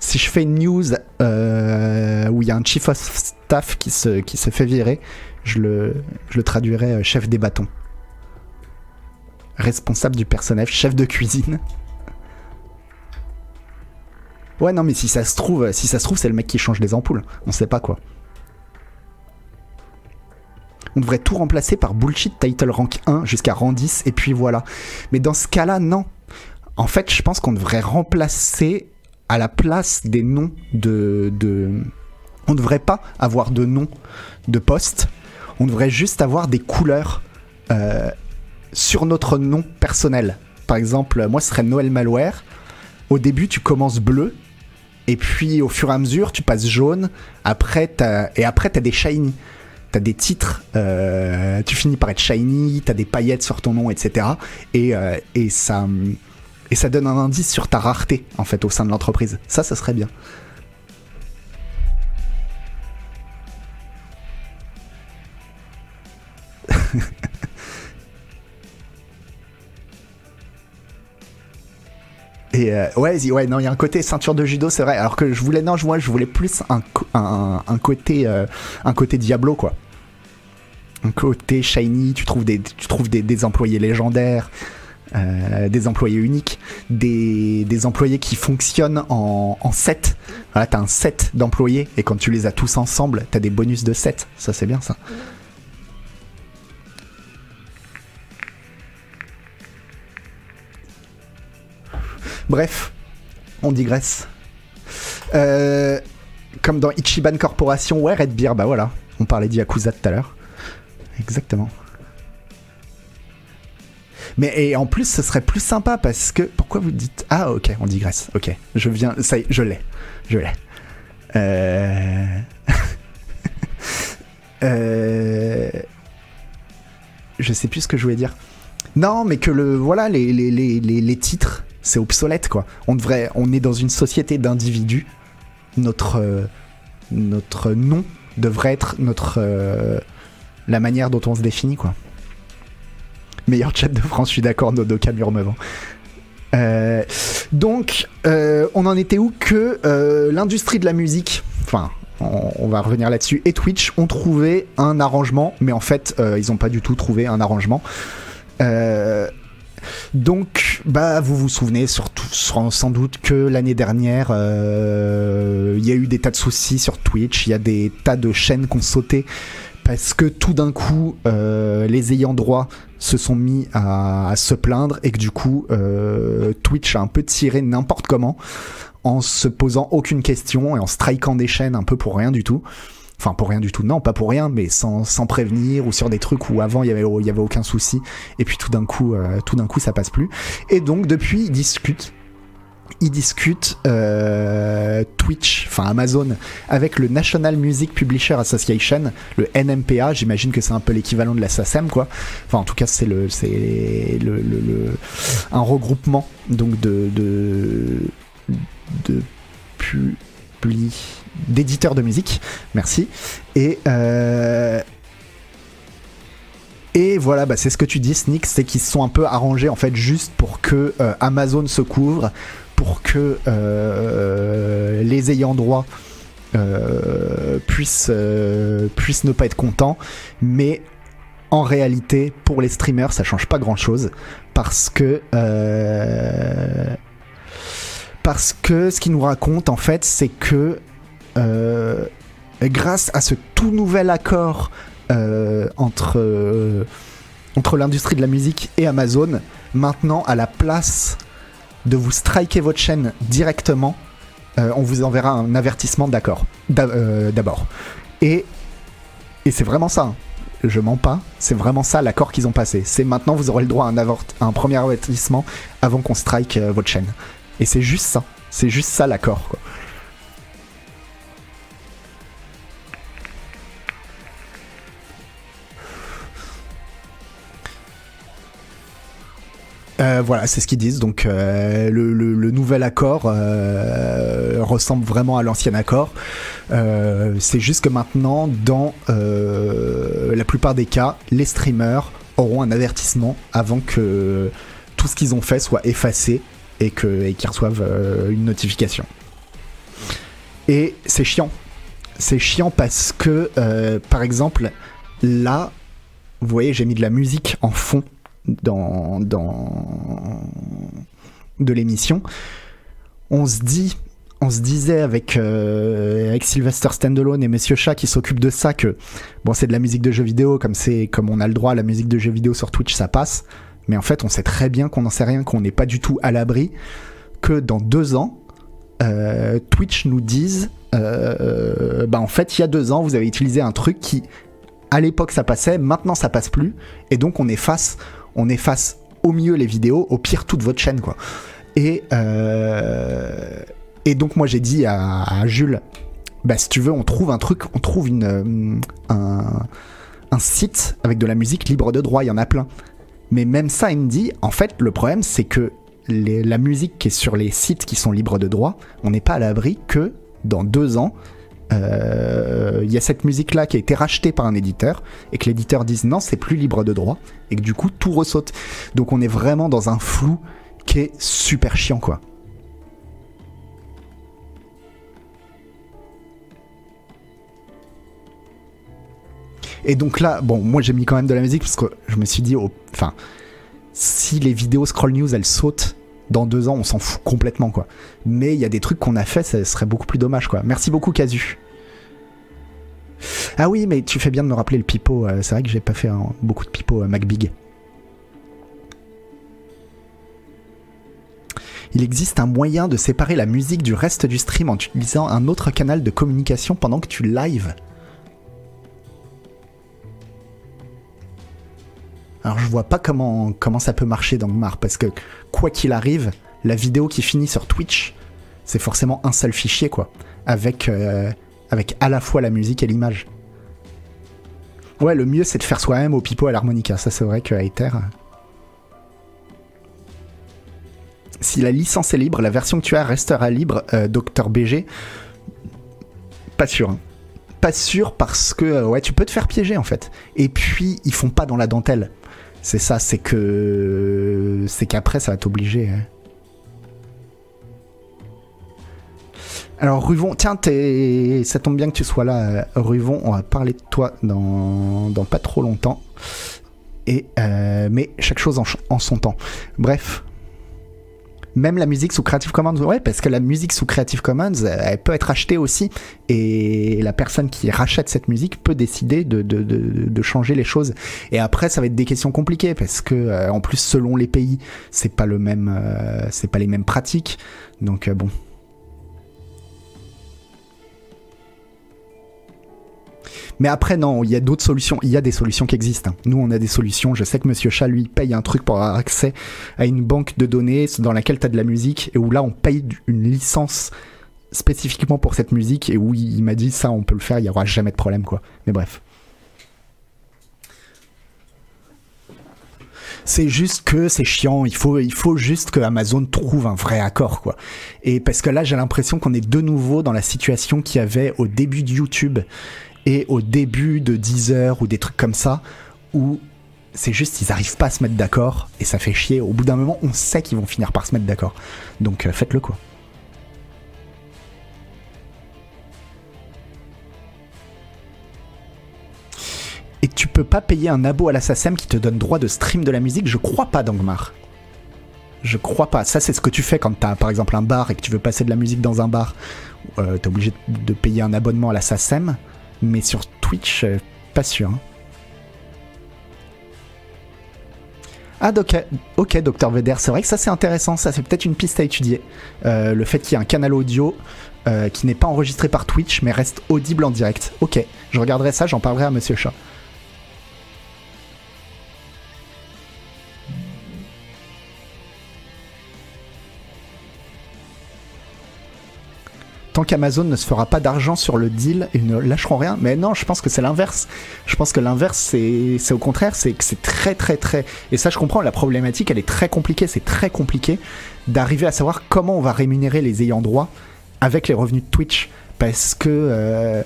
Si je fais une news euh, où il y a un chief of staff qui se, qui se fait virer, je le, je le traduirais euh, chef des bâtons. Responsable du personnel, chef de cuisine. Ouais, non, mais si ça se trouve, si ça se trouve, c'est le mec qui change les ampoules. On sait pas quoi. On devrait tout remplacer par bullshit title rank 1 jusqu'à rang 10 et puis voilà. Mais dans ce cas-là, non. En fait, je pense qu'on devrait remplacer à la place des noms de, de... On ne devrait pas avoir de nom de poste on devrait juste avoir des couleurs euh, sur notre nom personnel. Par exemple, moi, ce serait Noël Malware. Au début, tu commences bleu, et puis au fur et à mesure, tu passes jaune. Après, et après, tu as des shiny. Tu as des titres, euh, tu finis par être shiny, tu as des paillettes sur ton nom, etc. Et, euh, et, ça, et ça donne un indice sur ta rareté, en fait, au sein de l'entreprise. Ça, ça serait bien. Et euh, ouais, non, il y a un côté ceinture de judo, c'est vrai. Alors que je voulais, non, je, je voulais plus un, un, côté, euh, un côté Diablo, quoi. Un côté shiny, tu trouves des, tu trouves des, employés légendaires, euh, des employés uniques, des, des, employés qui fonctionnent en, en set. Voilà, t'as un set d'employés et quand tu les as tous ensemble, t'as des bonus de set. Ça, c'est bien ça. Bref, on digresse. Euh, comme dans Ichiban Corporation, ouais, Red Beer, bah voilà, on parlait d'Yakuza tout à l'heure. Exactement. Mais et en plus, ce serait plus sympa parce que. Pourquoi vous dites. Ah, ok, on digresse. Ok, je viens. Ça y est, je l'ai. Je l'ai. Euh... euh... Je sais plus ce que je voulais dire. Non, mais que le. Voilà, les, titres c'est obsolète quoi. On est dans une société d'individus. Notre, euh, notre nom devrait être notre, euh, la manière dont on se définit quoi. Meilleur chat de France, je suis d'accord, Nodoka Murmevant. Euh, donc, on en était où que l'industrie de la musique, enfin, on, on va revenir là-dessus, et Twitch ont trouvé un arrangement, mais en fait, ils n'ont pas du tout trouvé un arrangement. Donc, bah, vous vous souvenez surtout, sans doute que l'année dernière, euh, il y a eu des tas de soucis sur Twitch, il y a des tas de chaînes qui ont sauté parce que tout d'un coup, euh, les ayants droit se sont mis à, se plaindre et que du coup, euh, Twitch a un peu tiré n'importe comment en se posant aucune question et en strikant des chaînes un peu pour rien du tout. Enfin, pour rien du tout. Non, pas pour rien, mais sans, sans prévenir ou sur des trucs où avant il y avait, il y avait aucun souci. Et puis tout d'un coup, euh, tout d'un coup, ça passe plus. Et donc, depuis, ils discutent ils discutent euh, Twitch, enfin Amazon, avec le National Music Publisher Association, le NMPA. J'imagine que c'est un peu l'équivalent de la SACEM, quoi. Enfin, en tout cas, c'est le, c'est le, un regroupement donc de de, de d'éditeurs de musique. Merci. Et euh, et voilà, bah, c'est ce que tu dis, Sneak, c'est qu'ils se sont un peu arrangés en fait juste pour que euh, Amazon se couvre, pour que euh, les ayants droit puissent, puissent ne pas être contents, mais en réalité, pour les streamers, ça change pas grand chose parce que parce que ce qu'ils nous racontent en fait, c'est que grâce à ce tout nouvel accord euh, entre euh, entre l'industrie de la musique et Amazon, maintenant à la place de vous striker votre chaîne directement, euh, on vous enverra un avertissement d'accord d'a- euh, d'abord. Et et c'est vraiment ça. hein. Je mens pas, c'est vraiment ça l'accord qu'ils ont passé. C'est maintenant vous aurez le droit à un, à un premier avertissement avant qu'on strike euh, votre chaîne. Et c'est juste ça. C'est juste ça l'accord. Euh, voilà, c'est ce qu'ils disent. Donc euh, le, nouvel accord euh, ressemble vraiment à l'ancien accord. C'est juste que maintenant, dans la plupart des cas, les streamers auront un avertissement avant que tout ce qu'ils ont fait soit effacé et qu'ils reçoivent une notification. Et c'est chiant. C'est chiant parce que, par exemple, là, vous voyez, j'ai mis de la musique en fond dans, dans de l'émission. On se dit, on se disait avec, euh, avec Sylvester Standalone et Monsieur Chat qui s'occupent de ça que bon c'est de la musique de jeux vidéo comme c'est comme on a le droit à la musique de jeux vidéo sur Twitch ça passe mais en fait on sait très bien qu'on n'en sait rien qu'on n'est pas du tout à l'abri que dans deux ans euh, Twitch nous dise euh, bah en fait il y a deux ans vous avez utilisé un truc qui à l'époque ça passait maintenant ça passe plus et donc on efface on efface au mieux les vidéos au pire toute votre chaîne quoi et euh, et donc moi j'ai dit à, Jules, bah si tu veux, on trouve un truc, on trouve une, euh, un, site avec de la musique libre de droit, il y en a plein. Mais même ça, il me dit, en fait, le problème c'est que la musique qui est sur les sites qui sont libres de droit, on n'est pas à l'abri que dans deux ans, il y a cette musique-là qui a été rachetée par un éditeur et que l'éditeur dise non, c'est plus libre de droit et que du coup tout ressaute. Donc on est vraiment dans un flou qui est super chiant quoi. Et donc là, bon, moi j'ai mis quand même de la musique parce que je me suis dit, si les vidéos Scroll News elles sautent dans deux ans, on s'en fout complètement quoi. Mais il y a des trucs qu'on a fait, ça serait beaucoup plus dommage quoi. Merci beaucoup Casu. Ah oui, mais tu fais bien de me rappeler le pipeau. euh, c'est vrai que j'ai pas fait hein, beaucoup de pipeau à MacBig. Il existe un moyen de séparer la musique du reste du stream en utilisant un autre canal de communication pendant que tu live. Alors je vois pas comment, ça peut marcher dans Gmar, parce que quoi qu'il arrive, la vidéo qui finit sur Twitch, c'est forcément un seul fichier, quoi. Avec, euh, avec à la fois la musique et l'image. Ouais, le mieux c'est de faire soi-même au pipeau à l'harmonica. Ça c'est vrai que Aether... Si la licence est libre, la version que tu as restera libre, euh, Dr BG. Pas sûr. hein. Pas sûr parce que euh, ouais, tu peux te faire piéger en fait. Et puis ils font pas dans la dentelle. C'est ça, c'est que c'est qu'après ça va t'obliger. hein. Alors Ruvon, tiens, ça tombe bien que tu sois là, euh, Ruvon. On va parler de toi dans, pas trop longtemps. Et euh, mais chaque chose en, ch- en son temps. Bref, même la musique sous Creative Commons, ouais, parce que la musique sous Creative Commons, euh, elle peut être achetée aussi, et la personne qui rachète cette musique peut décider de, changer les choses. Et après, ça va être des questions compliquées, parce que euh, en plus, selon les pays, c'est pas le même, euh, c'est pas les mêmes pratiques. Donc bon. Mais après, non, il y a d'autres solutions. Il y a des solutions qui existent. hein. Nous, on a des solutions. Je sais que Monsieur Chat, lui, paye un truc pour avoir accès à une banque de données dans laquelle tu as de la musique et où là, on paye une licence spécifiquement pour cette musique et où il m'a dit ça, on peut le faire, il n'y aura jamais de problème, quoi. Mais bref. C'est juste que c'est chiant, il faut, il faut juste que Amazon trouve un vrai accord, quoi. Et parce que là, j'ai l'impression qu'on est de nouveau dans la situation qu'il y avait au début de YouTube et au début de Deezer ou des trucs comme ça où c'est juste ils arrivent pas à se mettre d'accord et ça fait chier. Au bout d'un moment, on sait qu'ils vont finir par se mettre d'accord. Donc euh, faites-le quoi. Et tu peux pas payer un abo à la SACEM qui te donne droit de stream de la musique? Je crois pas, Dangmar. Je crois pas. Ça, c'est ce que tu fais quand t'as, par exemple, un bar et que tu veux passer de la musique dans un bar. Euh, t'es obligé de payer un abonnement à la SACEM mais sur Twitch, euh, pas sûr. Hein. Ah, ok, ok, Docteur Veder, c'est vrai que ça c'est intéressant, ça c'est peut-être une piste à étudier. Euh, le fait qu'il y ait un canal audio euh, qui n'est pas enregistré par Twitch mais reste audible en direct. Ok, je regarderai ça, j'en parlerai à Monsieur Chat. Tant qu'Amazon ne se fera pas d'argent sur le deal, ils ne lâcheront rien. Mais non, je pense que c'est l'inverse. Je pense que l'inverse, c'est au contraire, c'est que c'est très très très... Et ça, je comprends, la problématique, elle est très compliquée. C'est très compliqué d'arriver à savoir comment on va rémunérer les ayants droit avec les revenus de Twitch. Parce que... Euh,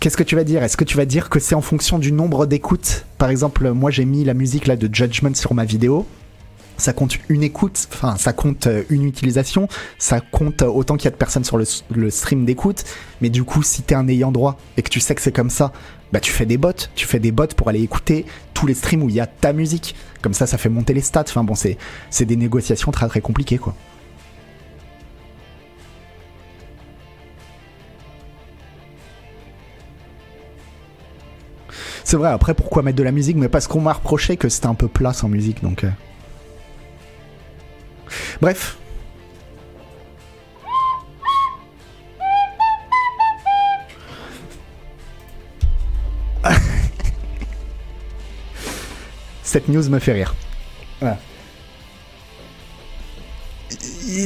qu'est-ce que tu vas dire? Est-ce que tu vas dire que c'est en fonction du nombre d'écoutes? Par exemple, moi j'ai mis la musique là de Judgment sur ma vidéo ça compte une écoute, enfin ça compte euh, une utilisation, ça compte autant qu'il y a de personnes sur le, stream d'écoute, mais du coup si t'es un ayant droit et que tu sais que c'est comme ça, bah tu fais des bots, tu fais des bots pour aller écouter tous les streams où il y a ta musique, comme ça ça fait monter les stats, enfin bon c'est, c'est des négociations très très compliquées quoi. C'est vrai, après pourquoi mettre de la musique? Mais parce qu'on m'a reproché que c'était un peu plat sans musique, donc... Euh. Bref. Cette news me fait rire.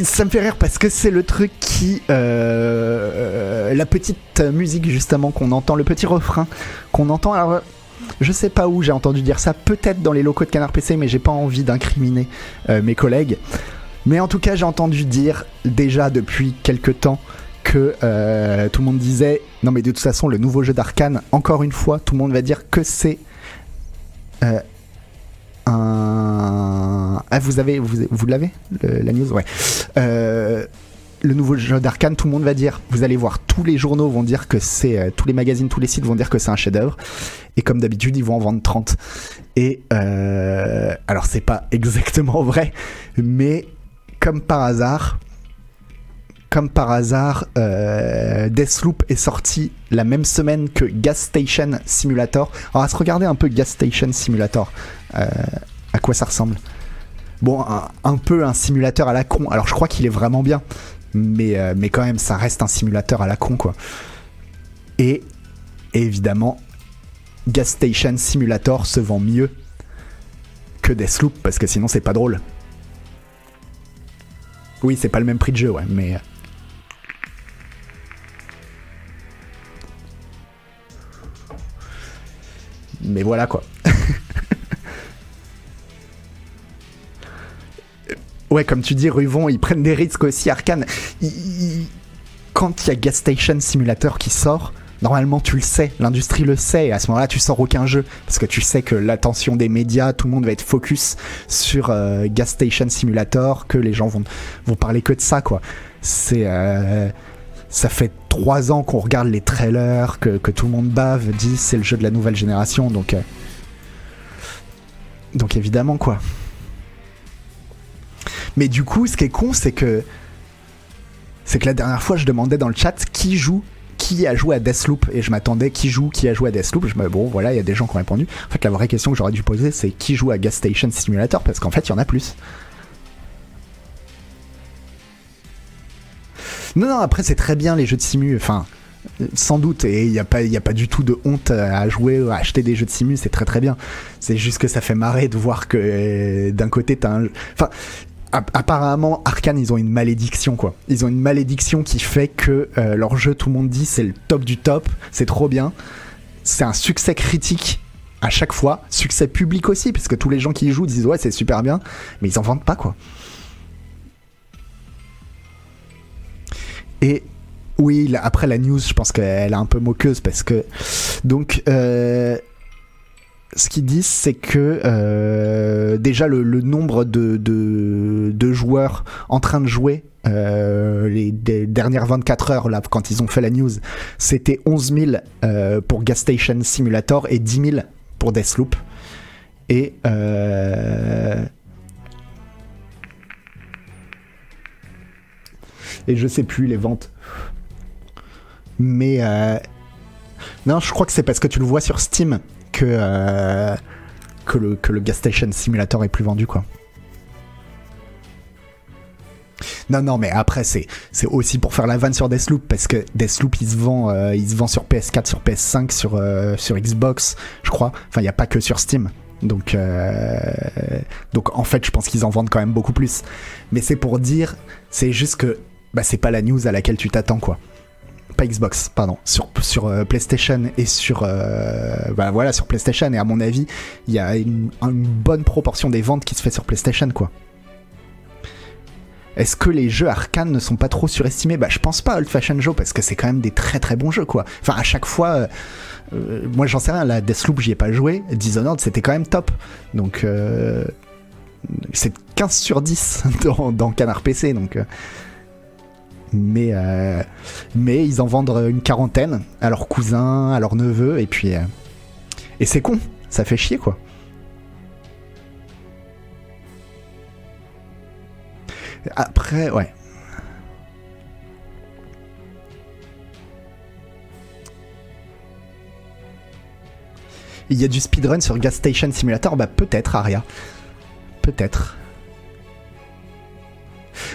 Ça me fait rire parce que c'est le truc qui... Euh, la petite musique justement qu'on entend, le petit refrain qu'on entend. Alors, je sais pas où j'ai entendu dire ça, peut-être dans les locaux de Canard PC, mais j'ai pas envie d'incriminer euh, mes collègues. Mais en tout cas, j'ai entendu dire déjà depuis quelques temps que euh, tout le monde disait non mais de toute façon le nouveau jeu d'Arkane encore une fois tout le monde va dire que c'est euh, un ah vous avez vous, vous l'avez la news? Ouais euh, le nouveau jeu d'Arkane, tout le monde va dire, vous allez voir, tous les journaux vont dire que c'est, euh, tous les magazines, tous les sites vont dire que c'est un chef-d'œuvre. Et comme d'habitude, ils vont en vendre 30. Et euh, alors, c'est pas exactement vrai, mais comme par hasard, comme par hasard, euh, Deathloop est sorti la même semaine que Gas Station Simulator. Alors, à se regarder un peu Gas Station Simulator, à quoi ça ressemble? Bon, un, peu un simulateur à la con. Alors, je crois qu'il est vraiment bien mais, euh, mais quand même, ça reste un simulateur à la con, quoi. Et, évidemment, Gas Station Simulator se vend mieux que Deathloop, parce que sinon, c'est pas drôle. Oui, c'est pas le même prix de jeu, ouais, mais. Euh. Mais voilà quoi. Ouais, comme tu dis, Ruvon, ils prennent des risques aussi. Arkane, quand il y a Gas Station Simulator qui sort, normalement tu le sais, l'industrie le sait, et à ce moment-là tu sors aucun jeu, parce que tu sais que l'attention des médias, tout le monde va être focus sur euh, Gas Station Simulator, que les gens vont, vont parler que de ça, quoi. C'est... Euh, ça fait trois ans qu'on regarde les trailers, que, tout le monde bave, dit c'est le jeu de la nouvelle génération, donc... Euh, donc évidemment, quoi. Mais du coup, ce qui est con, c'est que. C'est que la dernière fois, je demandais dans le chat qui joue qui a joué à Deathloop. Et je m'attendais qui joue qui a joué à Deathloop. Je me bon voilà il y a des gens qui ont répondu. En fait la vraie question que j'aurais dû poser c'est qui joue à Gas Station Simulator? Parce qu'en fait il y en a plus. Non non après c'est très bien les jeux de simu. Enfin sans doute. Et il n'y a pas a pas du tout de honte à jouer à acheter des jeux de simu. C'est très très bien. C'est juste que ça fait marrer de voir que d'un côté t'as un enfin apparemment Arkane ils ont une malédiction quoi. Ils ont une malédiction qui fait que euh, leur jeu tout le monde dit c'est le top du top, c'est trop bien. C'est un succès critique à chaque fois, succès public aussi parce que tous les gens qui y jouent disent ouais c'est super bien, mais ils en vendent pas quoi. Et oui, après la news, je pense qu'elle est un peu moqueuse parce que donc euh, ce qu'ils disent, c'est que euh, déjà le, nombre de, joueurs en train de jouer euh, les, dernières 24 heures, là, quand ils ont fait la news, c'était 11 000 euh, pour Gas Station Simulator et 10 000 pour Deathloop. Et. et je sais plus les ventes. Mais. non, je crois que c'est parce que tu le vois sur Steam que, euh, que, le, que Gas Station Simulator est plus vendu, quoi. Non, non, mais après, c'est, aussi pour faire la vanne sur Deathloop, parce que Deathloop, il se vend, euh, sur PS4, sur PS5, sur, euh, sur Xbox, je crois. Enfin, il n'y a pas que sur Steam. Donc, donc, en fait, je pense qu'ils en vendent quand même beaucoup plus. Mais c'est pour dire, c'est juste que bah, c'est pas la news à laquelle tu t'attends, quoi Xbox, pardon, sur, sur euh, PlayStation et sur, euh, bah, voilà, sur PlayStation. Et à mon avis, il y a une, bonne proportion des ventes qui se fait sur PlayStation, quoi. Est-ce que les jeux arcane ne sont pas trop surestimés? Bah, je pense pas, Old Fashion Joe, parce que c'est quand même des très très bons jeux, quoi. Enfin, à chaque fois, euh, moi j'en sais rien, la Deathloop, j'y ai pas joué. Dishonored, c'était quand même top. Donc, c'est 15 sur 10 dans, dans Canard PC, donc mais, euh, mais ils en vendent une quarantaine à leurs cousins, à leurs neveux, et puis. Euh, et c'est con, ça fait chier quoi. Après, ouais. Il y a du speedrun sur Gas Station Simulator? Bah peut-être, Aria. Peut-être.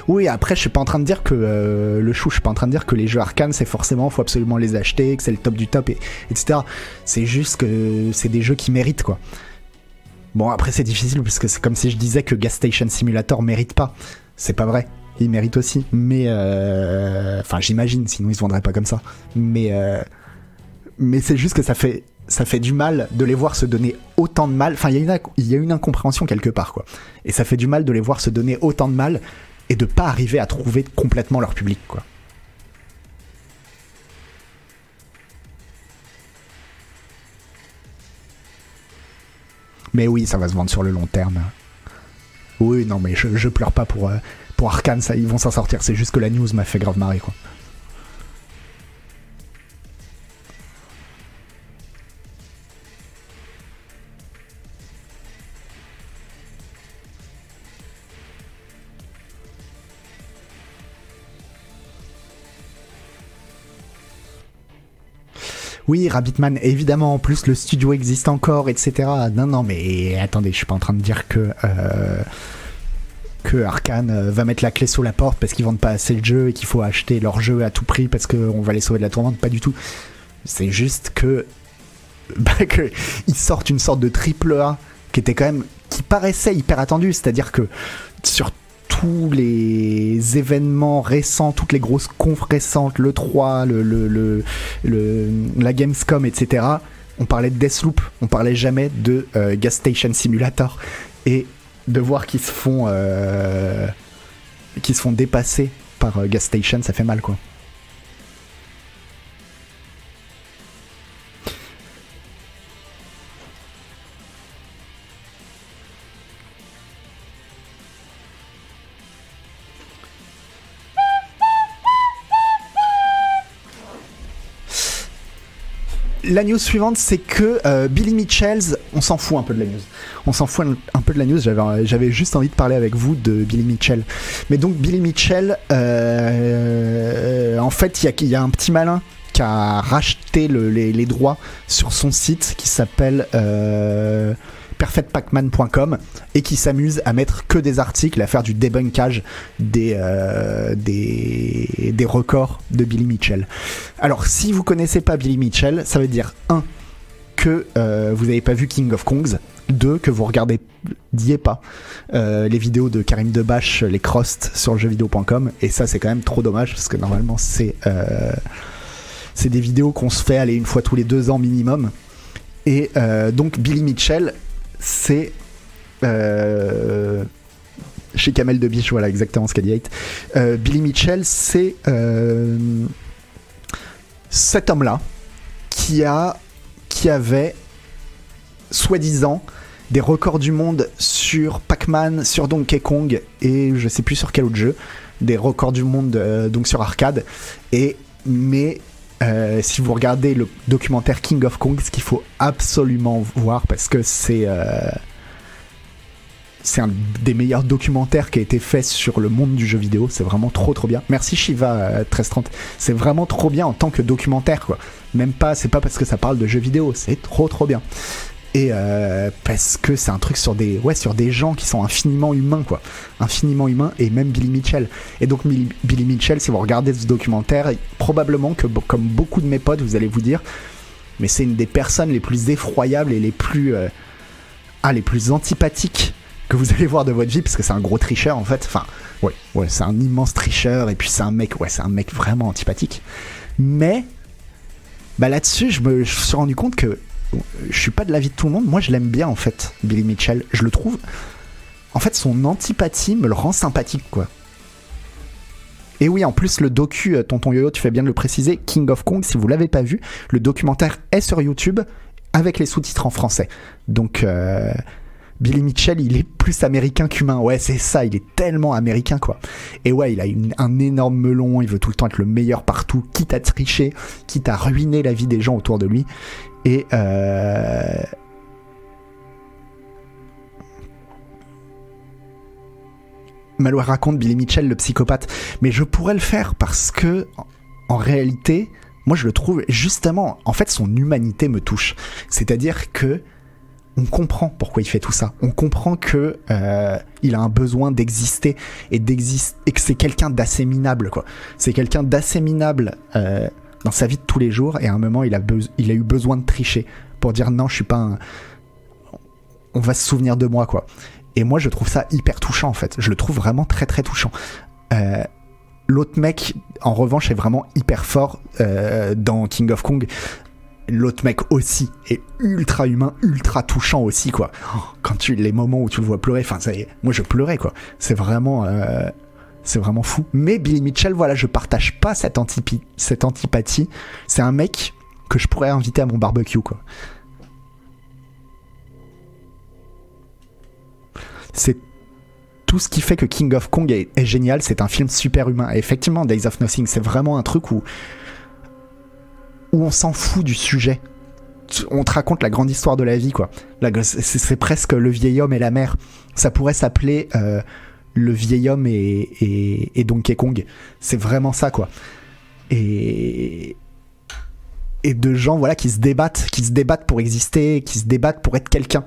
Oui, après, je suis pas en train de dire que euh, le chou, je suis pas en train de dire que les jeux arcane, c'est forcément, faut absolument les acheter, que c'est le top du top, et, etc. C'est juste que c'est des jeux qui méritent, quoi. Bon, après, c'est difficile parce que c'est comme si je disais que Gas Station Simulator mérite pas. C'est pas vrai. Il mérite aussi. Mais, euh, enfin, j'imagine, sinon ils se vendraient pas comme ça. Mais, euh, mais c'est juste que ça fait ça fait du mal de les voir se donner autant de mal. Enfin, il y, y, a une incompréhension quelque part, quoi. Et ça fait du mal de les voir se donner autant de mal et de pas arriver à trouver complètement leur public, quoi. Mais oui, ça va se vendre sur le long terme. Oui, non, mais je, pleure pas pour, euh, pour Arkane, ça, ils vont s'en sortir. C'est juste que la news m'a fait grave marrer, quoi. Oui, Rabbitman, évidemment, en plus le studio existe encore, etc. Non, non, mais attendez, je suis pas en train de dire que. Euh, que Arkane euh, va mettre la clé sous la porte parce qu'ils vendent pas assez le jeu et qu'il faut acheter leur jeu à tout prix parce qu'on va les sauver de la tourmente, pas du tout. C'est juste que. Bah, que ils sortent une sorte de triple A qui était quand même. qui paraissait hyper attendu, c'est-à-dire que sur tous les événements récents, toutes les grosses confs récentes, le 3, le, la Gamescom, etc., on parlait de Deathloop, on parlait jamais de euh, Gas Station Simulator. Et de voir qu'ils se font, euh, se font dépasser par euh, Gas Station, ça fait mal quoi. La news suivante, c'est que euh, Billy Mitchells, on s'en fout un peu de la news. On s'en fout un, peu de la news. J'avais, juste envie de parler avec vous de Billy Mitchell. Mais donc Billy Mitchell, euh, en fait, il y, a, un petit malin qui a racheté les, droits sur son site qui s'appelle euh, perfectpacman.com et qui s'amuse à mettre que des articles, à faire du débunkage des, euh, des, des, records de Billy Mitchell. Alors, si vous connaissez pas Billy Mitchell, ça veut dire 1. que euh, vous n'avez pas vu King of Kongs, 2. que vous regardez diez pas euh, les vidéos de Karim Debache, les Crosts sur jeuxvideo.com, et ça c'est quand même trop dommage parce que normalement c'est c'est des vidéos qu'on se fait aller une fois tous les deux ans minimum. Et donc Billy Mitchell, c'est euh, chez Kamel de Biche, voilà exactement ce qu'a dit euh, Billy Mitchell, c'est euh, cet homme-là qui a qui avait soi-disant, des records du monde sur Pac-Man, sur Donkey Kong et je sais plus sur quel autre jeu, des records du monde euh, donc sur arcade. Et mais euh, si vous regardez le documentaire King of Kong, ce qu'il faut absolument voir parce que c'est euh, c'est un des meilleurs documentaires qui a été fait sur le monde du jeu vidéo. C'est vraiment trop trop bien. Merci Shiva 1330. C'est vraiment trop bien en tant que documentaire quoi. Même pas, c'est pas parce que ça parle de jeux vidéo, c'est trop trop bien et euh, parce que c'est un truc sur des ouais sur des gens qui sont infiniment humains quoi. Infiniment humains et même Billy Mitchell. Et donc Billy Mitchell si vous regardez ce documentaire probablement que comme beaucoup de mes potes vous allez vous dire mais c'est une des personnes les plus effroyables et les plus euh, ah les plus antipathiques que vous allez voir de votre vie parce que c'est un gros tricheur en fait. Enfin ouais ouais c'est un immense tricheur et puis c'est un mec ouais c'est un mec vraiment antipathique. Mais bah là-dessus je me suis rendu compte que je suis pas de l'avis de tout le monde. Moi, je l'aime bien en fait, Billy Mitchell. Je le trouve. En fait, son antipathie me le rend sympathique, quoi. Et oui, en plus, le docu, euh, Tonton Yoyo, tu fais bien de le préciser, King of Kong, si vous l'avez pas vu, le documentaire est sur YouTube avec les sous-titres en français. Donc, euh, Billy Mitchell, il est plus américain qu'humain. Ouais, c'est ça, il est tellement américain, quoi. Et ouais, il a un énorme melon, il veut tout le temps être le meilleur partout, quitte à tricher, quitte à ruiner la vie des gens autour de lui. Et euh... raconte Billy Mitchell, le psychopathe. Mais je pourrais le faire parce que, en réalité, moi je le trouve justement, en fait, son humanité me touche. C'est-à-dire que on comprend pourquoi il fait tout ça. On comprend que euh, il a un besoin d'exister et d'exister et que c'est quelqu'un d'assez minable quoi. C'est quelqu'un d'assez minable euh, dans sa vie de tous les jours et à un moment il a, il a eu besoin de tricher pour dire non je suis pas un... on va se souvenir de moi quoi et moi je trouve ça hyper touchant en fait je le trouve vraiment très très touchant euh, l'autre mec en revanche est vraiment hyper fort euh, dans King of Kong l'autre mec aussi est ultra humain, ultra touchant aussi quoi. Quand tu les moments où tu le vois pleurer, enfin moi je pleurais quoi. C'est vraiment euh, c'est vraiment fou. Mais Billy Mitchell, voilà, je partage pas cette, cette antipathie. C'est un mec que je pourrais inviter à mon barbecue, quoi. C'est tout ce qui fait que King of Kong est, génial. C'est un film super humain. Et effectivement, Days of Nothing, c'est vraiment un truc où, où on s'en fout du sujet. On te raconte la grande histoire de la vie, quoi. C'est presque le vieil homme et la mère. Ça pourrait s'appeler euh, le vieil homme et, et, Donkey Kong. C'est vraiment ça, quoi. Et, et de gens voilà qui se débattent, qui se débattent pour exister, qui se débattent pour être quelqu'un.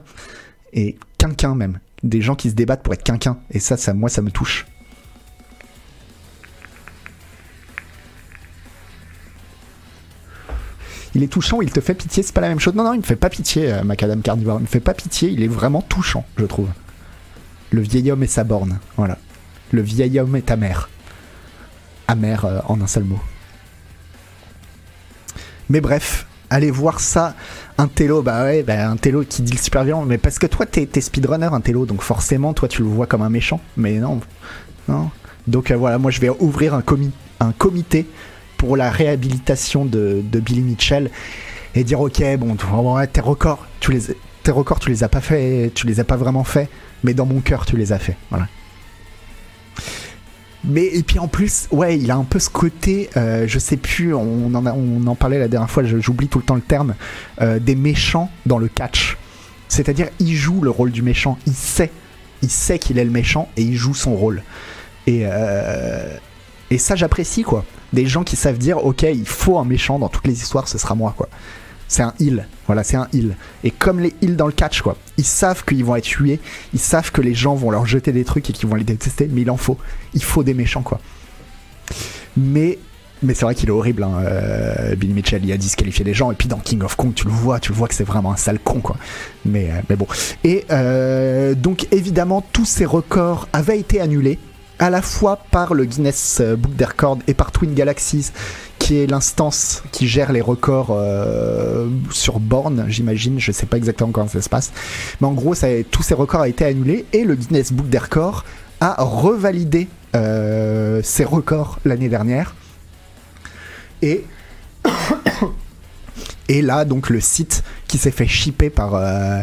Et quelqu'un même. Des gens qui se débattent pour être quelqu'un. Et ça, ça, moi, ça me touche. Il est touchant, il te fait pitié, c'est pas la même chose. Non, non, il me fait pas pitié, euh, Macadam Carnivore. Il me fait pas pitié, il est vraiment touchant, je trouve. Le vieil homme et sa borne. Voilà. Le vieil homme et ta mère. Amère euh, en un seul mot. Mais bref, allez voir ça. Un télo, bah ouais, bah un télo qui dit le super violent. Mais parce que toi, t'es, speedrunner, un télo, donc forcément, toi, tu le vois comme un méchant. Mais non, non. Donc euh, voilà, moi, je vais ouvrir un, un comité pour la réhabilitation de, Billy Mitchell et dire ok, bon, tes records, tu les, tes records, tu les as pas fait, tu les as pas vraiment fait mais dans mon cœur, tu les as fait. Voilà. Mais et puis en plus, ouais, il a un peu ce côté, euh, je sais plus, on en, parlait la dernière fois, j'oublie tout le temps le terme, euh, des méchants dans le catch. C'est-à-dire, il joue le rôle du méchant, il sait, il sait qu'il est le méchant et il joue son rôle. Et, euh, et ça, j'apprécie quoi. Des gens qui savent dire, ok, il faut un méchant dans toutes les histoires, ce sera moi quoi c'est un heal. Voilà, c'est un heal. Et comme les heals dans le catch, quoi. Ils savent qu'ils vont être tués, ils savent que les gens vont leur jeter des trucs et qu'ils vont les détester, mais il en faut. Il faut des méchants, quoi. Mais, mais c'est vrai qu'il est horrible, hein, euh, Billy Mitchell. Il a disqualifié des gens, et puis dans King of Kong, tu le vois, tu le vois que c'est vraiment un sale con, quoi. Mais, euh, mais bon. Et euh, donc, évidemment, tous ces records avaient été annulés à la fois par le Guinness Book des Records et par Twin Galaxies qui est l'instance qui gère les records euh, sur borne, j'imagine. Je sais pas exactement comment ça se passe. Mais en gros, tous ces records ont été annulés et le Guinness Book des records a revalidé euh, ces records l'année dernière. Et. Là, donc, le site qui s'est fait shipper par, euh,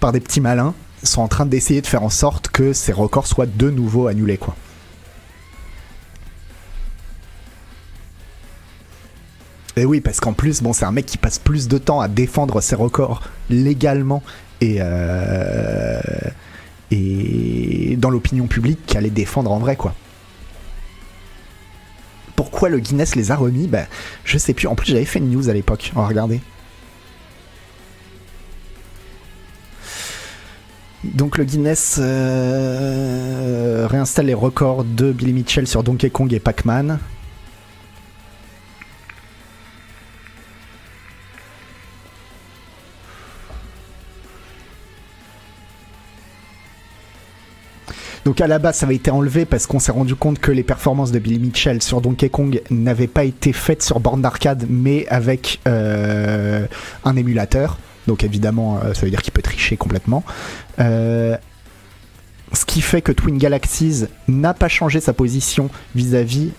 par des petits malins, sont en train d'essayer de faire en sorte que ces records soient de nouveau annulés. Et oui, parce qu'en plus, bon, c'est un mec qui passe plus de temps à défendre ses records légalement et, euh, dans l'opinion publique qu'à les défendre en vrai, quoi. Pourquoi le Guinness les a remis? Ben, je sais plus. En plus, j'avais fait une news à l'époque. On va regarder. Donc le Guinness euh, réinstalle les records de Billy Mitchell sur Donkey Kong et Pac-Man. Donc à la base, ça avait été enlevé parce qu'on s'est rendu compte que les performances de Billy Mitchell sur Donkey Kong n'avaient pas été faites sur borne d'arcade, mais avec euh, un émulateur. Donc évidemment, euh, ça veut dire qu'il peut tricher complètement. Euh, ce qui fait que Twin Galaxies n'a pas changé sa position vis-à-vis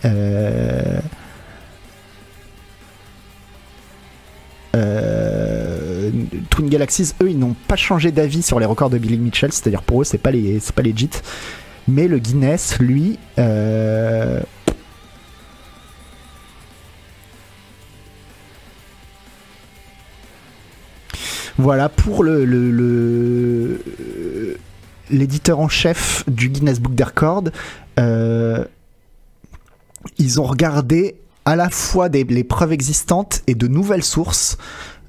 Twin Galaxies, eux, ils n'ont pas changé d'avis sur les records de Billy Mitchell, c'est-à-dire pour eux, c'est pas les, c'est pas legit. Mais le Guinness, lui, euh, Voilà pour le, l'éditeur en chef du Guinness Book des Records. Euh, ils ont regardé à la fois les preuves existantes et de nouvelles sources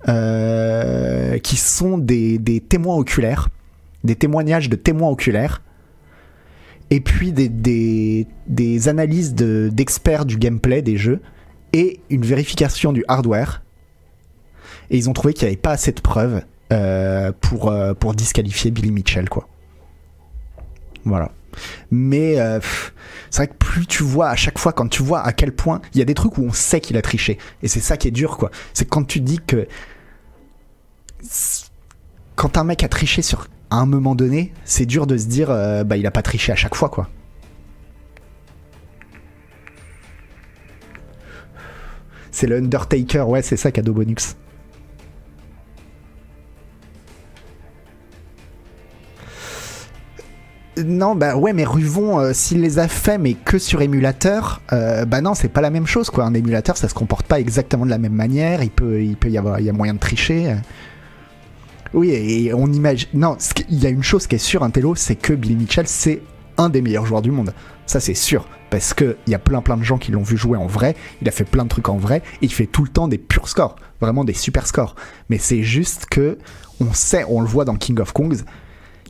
euh, qui sont des, témoins oculaires, des témoignages de témoins oculaires, et puis des, analyses d'experts du gameplay des jeux, et une vérification du hardware. Et ils ont trouvé qu'il n'y avait pas assez de preuves euh, pour, euh, pour disqualifier Billy Mitchell, quoi. Voilà. Mais c'est vrai que plus tu vois à chaque fois, quand tu vois à quel point il y a des trucs où on sait qu'il a triché, et c'est ça qui est dur, quoi. C'est quand tu dis que quand un mec a triché sur un moment donné, c'est dur de se dire euh, bah il a pas triché à chaque fois quoi. C'est le Undertaker, ouais, c'est ça Cadeau Bonux. Non, bah ouais, mais Ruvon, euh, s'il les a fait, mais que sur émulateur, euh, bah non, c'est pas la même chose, quoi. Un émulateur, ça se comporte pas exactement de la même manière. Il peut, y avoir, y a moyen de tricher. Oui, et on imagine. Non, il y a une chose qui est sûre, un télo, c'est que Billy Mitchell, c'est un des meilleurs joueurs du monde. Ça, c'est sûr. Parce qu'il y a plein plein de gens qui l'ont vu jouer en vrai. Il a fait plein de trucs en vrai. Et il fait tout le temps des purs scores. Vraiment des super scores. Mais c'est juste que on sait, on le voit dans King of Kongs,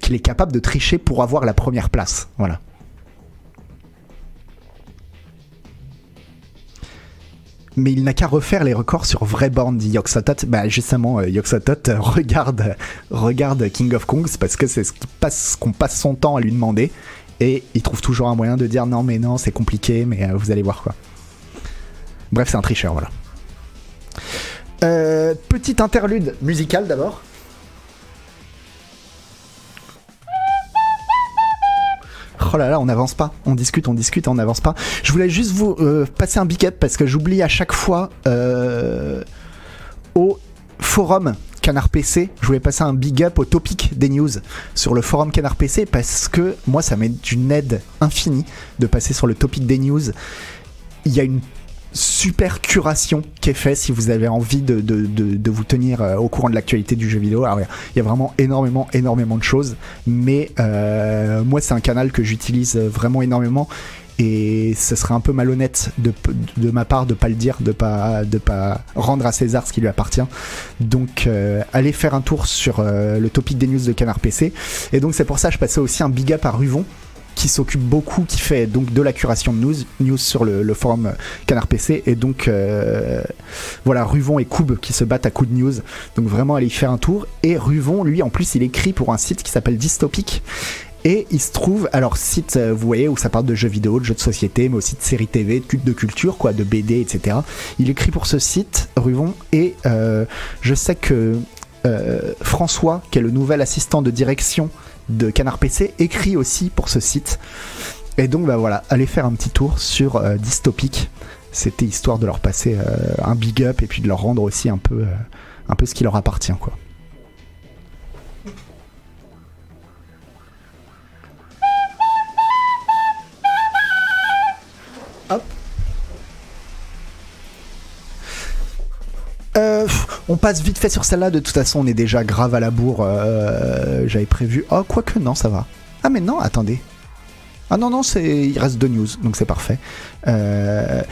qu'il est capable de tricher pour avoir la première place. Voilà. Mais il n'a qu'à refaire les records sur vraie borne, dit Yoxotot. Bah justement, euh, Yoxotot euh, regarde, regarde King of Kongs parce que c'est ce qu'on passe, son temps à lui demander. Et il trouve toujours un moyen de dire non mais non c'est compliqué mais euh, vous allez voir quoi. Bref c'est un tricheur voilà. petite interlude musicale d'abord. Oh là là, on n'avance pas, on discute, on discute, on n'avance pas. Je voulais juste vous euh, passer un big up parce que j'oublie à chaque fois euh, au forum Canard PC. Je voulais passer un big up au topic des news sur le forum Canard PC parce que moi, ça m'est d'une aide infinie de passer sur le topic des news. Il y a une super curation qui est fait si vous avez envie de, vous tenir euh, au courant de l'actualité du jeu vidéo. Alors, il y a vraiment énormément, énormément de choses, mais euh, moi, c'est un canal que j'utilise vraiment énormément. Et ce serait un peu malhonnête de, de ma part de pas le dire, de pas de pas rendre à César ce qui lui appartient. Donc euh, allez faire un tour sur le topic des news de Canard PC. Et donc c'est pour ça que je passais aussi un big up à Ruvon qui s'occupe beaucoup, qui fait donc de la curation de news, news sur le, forum Canard PC. Et donc, euh, voilà, Ruvon et Koub qui se battent à coups de news. Donc, vraiment, allez y faire un tour. Et Ruvon, lui, en plus, il écrit pour un site qui s'appelle Dystopic. Et il se trouve, alors site, euh, vous voyez, où ça parle de jeux vidéo, de jeux de société, mais aussi de séries TV, de culture, quoi, de BD, etc. Il écrit pour ce site, Ruvon, et euh, je sais que François, qui est le nouvel assistant de direction de Canard PC écrit aussi pour ce site. Et donc bah voilà, allez faire un petit tour sur euh, Dystopic. C'était histoire de leur passer euh, un big up et puis de leur rendre aussi un peu, euh, un peu ce qui leur appartient, quoi. Euh, on passe vite fait sur celle-là. De toute façon, on est déjà grave à la bourre. Euh, J'avais prévu. Oh, quoique non, ça va. Ah, mais non, attendez. Ah non, non, il reste deux news, donc c'est parfait. Euh,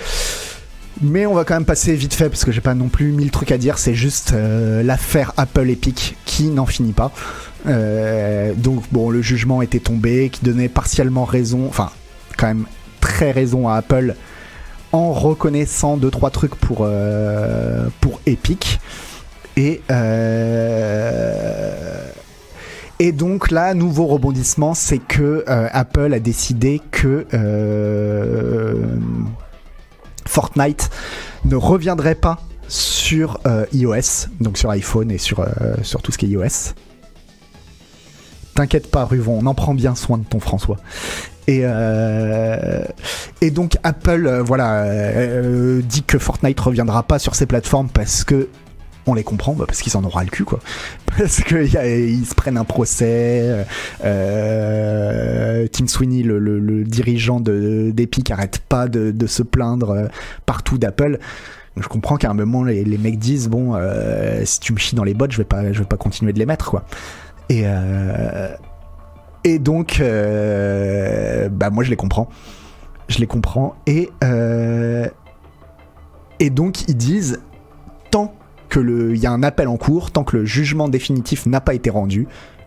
mais on va quand même passer vite fait parce que j'ai pas non plus mille trucs à dire. C'est juste l'affaire Apple Epic qui n'en finit pas. Donc bon, le jugement était tombé, qui donnait partiellement raison, enfin quand même très raison à Apple en reconnaissant deux trois trucs pour euh, pour Epic et et donc là, nouveau rebondissement, c'est que Apple a décidé que Fortnite ne reviendrait pas sur iOS, donc sur iPhone et sur, sur tout ce qui est iOS. T'inquiète pas, Ruvon, on en prend bien soin de ton François. Et, euh, et donc Apple, euh, voilà, euh, dit que Fortnite reviendra pas sur ces plateformes parce que on les comprend, bah, parce qu'ils en aura le cul, quoi. Parce qu'ils se prennent un procès. Tim Sweeney, le, dirigeant d'Epic, arrête pas de, se plaindre partout d'Apple. Je comprends qu'à un moment, les, mecs disent bon, si tu me chies dans les bottes, je vais pas, je vais pas continuer de les mettre, quoi. Et, et donc, euh, bah moi je les comprends. Je les comprends. Et, euh, et donc ils disent, tant qu'il y a un appel en cours, tant que le jugement définitif n'a pas été rendu,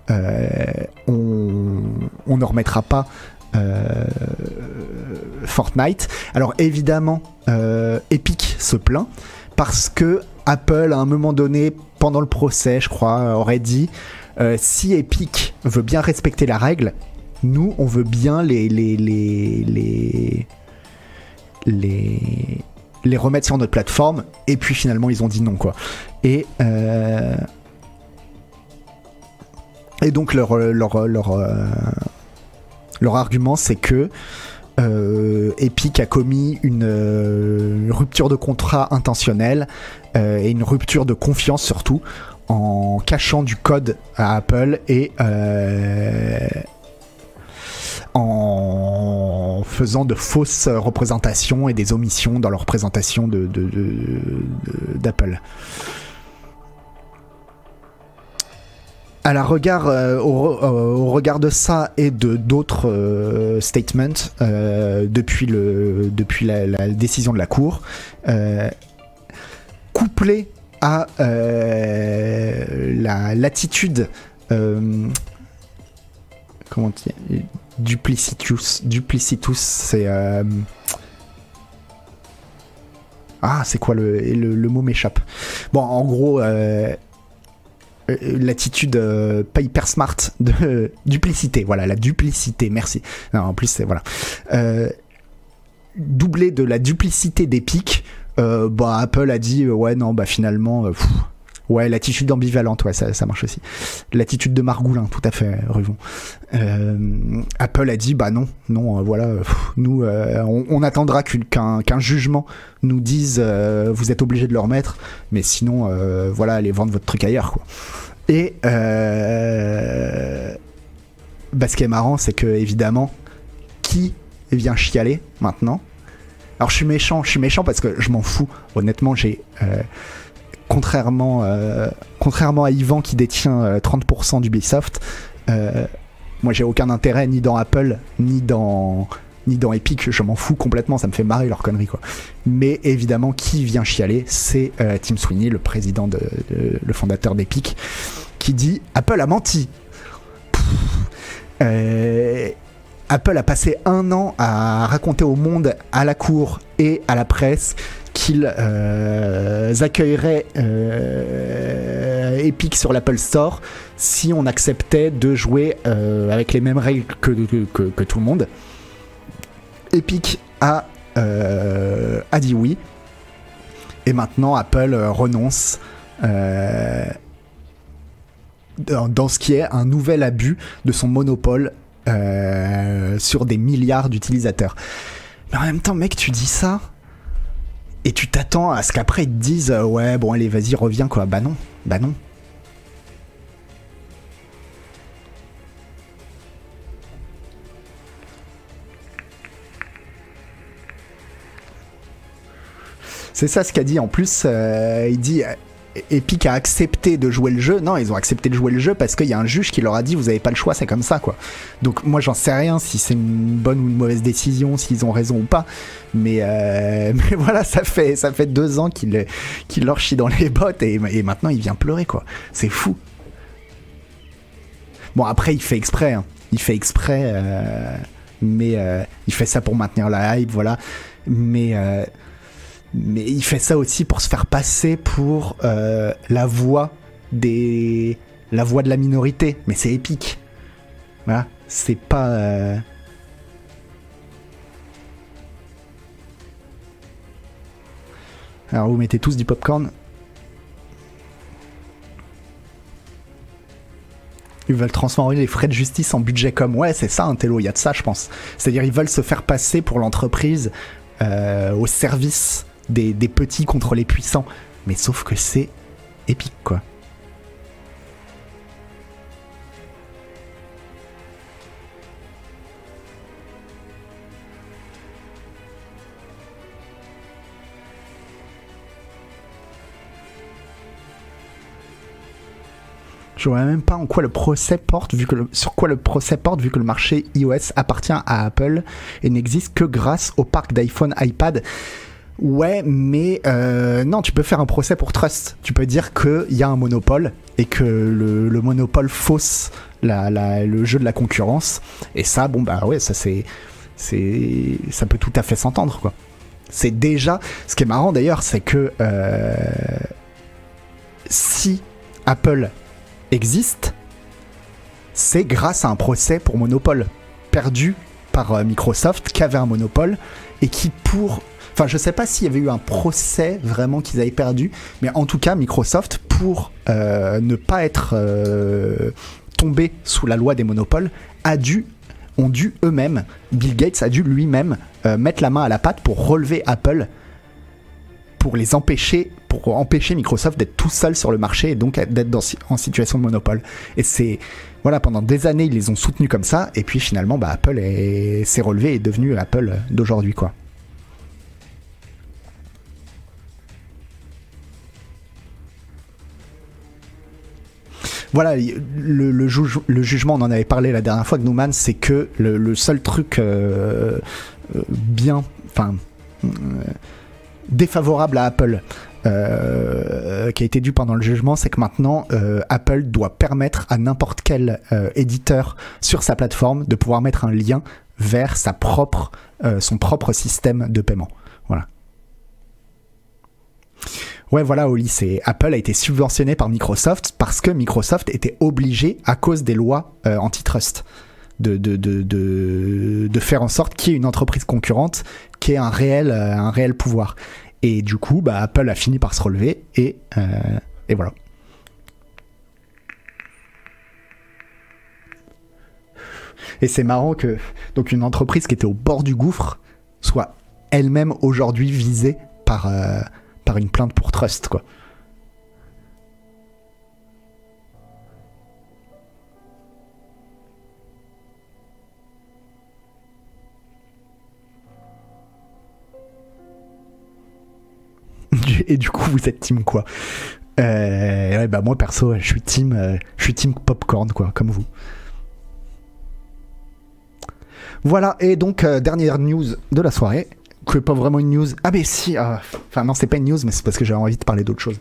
on, on, ne remettra pas Fortnite. Alors évidemment, Epic se plaint parce que Apple, à un moment donné, pendant le procès, je crois, aurait dit euh, si Epic veut bien respecter la règle, nous, on veut bien les les, les, les, remettre sur notre plateforme. Et puis finalement, ils ont dit non, quoi. Et, euh, donc, euh, leur argument, c'est que Epic a commis une rupture de contrat intentionnelle et une rupture de confiance surtout en cachant du code à Apple et euh, en faisant de fausses représentations et des omissions dans leur présentation d'Apple. à la regard, euh, au, regard de ça et de d'autres euh, statements depuis, le, depuis la, la, décision de la Cour, couplé à euh, la l'attitude euh, comment dire duplicitus duplicitus c'est euh, ah c'est quoi le, mot m'échappe. Bon en gros l'attitude pas hyper smart de duplicité voilà la duplicité merci. Non, en plus c'est voilà. Doublé de la duplicité des pics euh, bah, Apple a dit euh, ouais non bah finalement euh, Ouais, l'attitude ambivalente, ouais, ça, marche aussi. L'attitude de Margoulin, tout à fait, Ruvon. Apple a dit, bah non, non, voilà, nous, on, attendra qu'un jugement nous dise, vous êtes obligé de le remettre, mais sinon, voilà, allez vendre votre truc ailleurs, quoi. Et bah, ce qui est marrant, c'est que évidemment, qui vient chialer maintenant alors je suis méchant, je suis méchant parce que je m'en fous. Honnêtement, j'ai euh, contrairement euh, contrairement à Yvan qui détient 30% euh, d'Ubisoft, moi j'ai aucun intérêt ni dans Apple ni dans ni dans Epic, je m'en fous complètement, ça me fait marrer leur connerie quoi. Mais évidemment, qui vient chialer, c'est Tim Sweeney, le président de, le fondateur d'Epic, qui dit Apple a menti. Apple a passé un an à raconter au monde, à la cour et à la presse qu'ils euh, accueilleraient euh, Epic sur l'Apple Store si on acceptait de jouer euh, avec les mêmes règles que, tout le monde. Epic a, a dit oui. Et maintenant, Apple renonce dans ce qui est un nouvel abus de son monopole euh, sur des milliards d'utilisateurs. Mais en même temps, mec, tu dis ça. Et tu t'attends à ce qu'après ils te disent euh, ouais bon allez vas-y reviens quoi. Bah non, bah non. C'est ça ce qu'a dit. En plus, euh, il dit Epic a accepté de jouer le jeu. Non, ils ont accepté de jouer le jeu parce qu'il y a un juge qui leur a dit vous avez pas le choix, c'est comme ça quoi. Donc moi j'en sais rien si c'est une bonne ou une mauvaise décision, s'ils ont raison ou pas. Mais, euh, voilà, ça fait deux ans qu'il leur chie dans les bottes et, maintenant il vient pleurer quoi. C'est fou. Bon après il fait exprès, hein. il fait exprès, euh, mais euh, il fait ça pour maintenir la hype, voilà. Mais mais il fait ça aussi pour se faire passer pour euh, la voix des la voix de la minorité mais c'est épique voilà c'est pas euh, alors vous mettez tous du popcorn Ils veulent transformer les frais de justice en budget comme. Ouais, c'est ça un télo, il y a de ça, je pense. C'est-à-dire, ils veulent se faire passer pour l'entreprise euh, au service des, petits contre les puissants. Mais sauf que c'est épique, quoi. Je vois même pas en quoi le procès porte, vu que le- sur quoi le procès porte, vu que le marché iOS appartient à Apple et n'existe que grâce au parc d'iPhone, iPad. Ouais, mais euh, non, tu peux faire un procès pour trust. Tu peux dire qu'il y a un monopole et que le, le monopole fausse le jeu de la concurrence. Et ça, bon, bah ouais, ça c'est. c'est ça peut tout à fait s'entendre, quoi. C'est déjà. Ce qui est marrant d'ailleurs, c'est que euh, si Apple existe, c'est grâce à un procès pour monopole perdu par euh, Microsoft qui avait un monopole et qui pour enfin je sais pas s'il y avait eu un procès vraiment qu'ils avaient perdu mais en tout cas Microsoft pour euh, ne pas être euh, tombé sous la loi des monopoles a dû ont dû eux-mêmes Bill Gates a dû lui-même euh, mettre la main à la pâte pour relever Apple pour les empêcher, pour empêcher Microsoft d'être tout seul sur le marché et donc d'être en situation de monopole. Et c'est voilà, pendant des années ils les ont soutenus comme ça, et puis finalement bah, Apple est- s'est relevé et est devenu Apple d'aujourd'hui quoi. Voilà, le, le juge- le jugement, on en avait parlé la dernière fois, Gnouman, c'est que le, seul truc euh, euh, bien, enfin, euh, défavorable à Apple qui a été dû pendant le jugement, c'est que maintenant Apple doit permettre à n'importe quel éditeur sur sa plateforme de pouvoir mettre un lien vers son propre système de paiement. Voilà. Ouais, voilà, Oli, c'est Apple a été subventionné par Microsoft parce que Microsoft était obligé, à cause des lois euh, antitrust, de, faire en sorte qu'il y ait une entreprise concurrente qui ait un réel, euh, pouvoir. Et du coup, bah, Apple a fini par se relever et, euh, et voilà. Et c'est marrant que donc une entreprise qui était au bord du gouffre soit elle-même aujourd'hui visée par, par une plainte pour trust, quoi. Et du coup, vous êtes team quoi? Euh, bah moi perso, je suis team, euh, je suis team popcorn quoi, comme vous. Voilà, et donc euh, dernière news de la soirée, que pas vraiment une news. Ah mais si, ah, enfin non, c'est pas une news, mais c'est parce que j'avais envie de parler d'autre chose.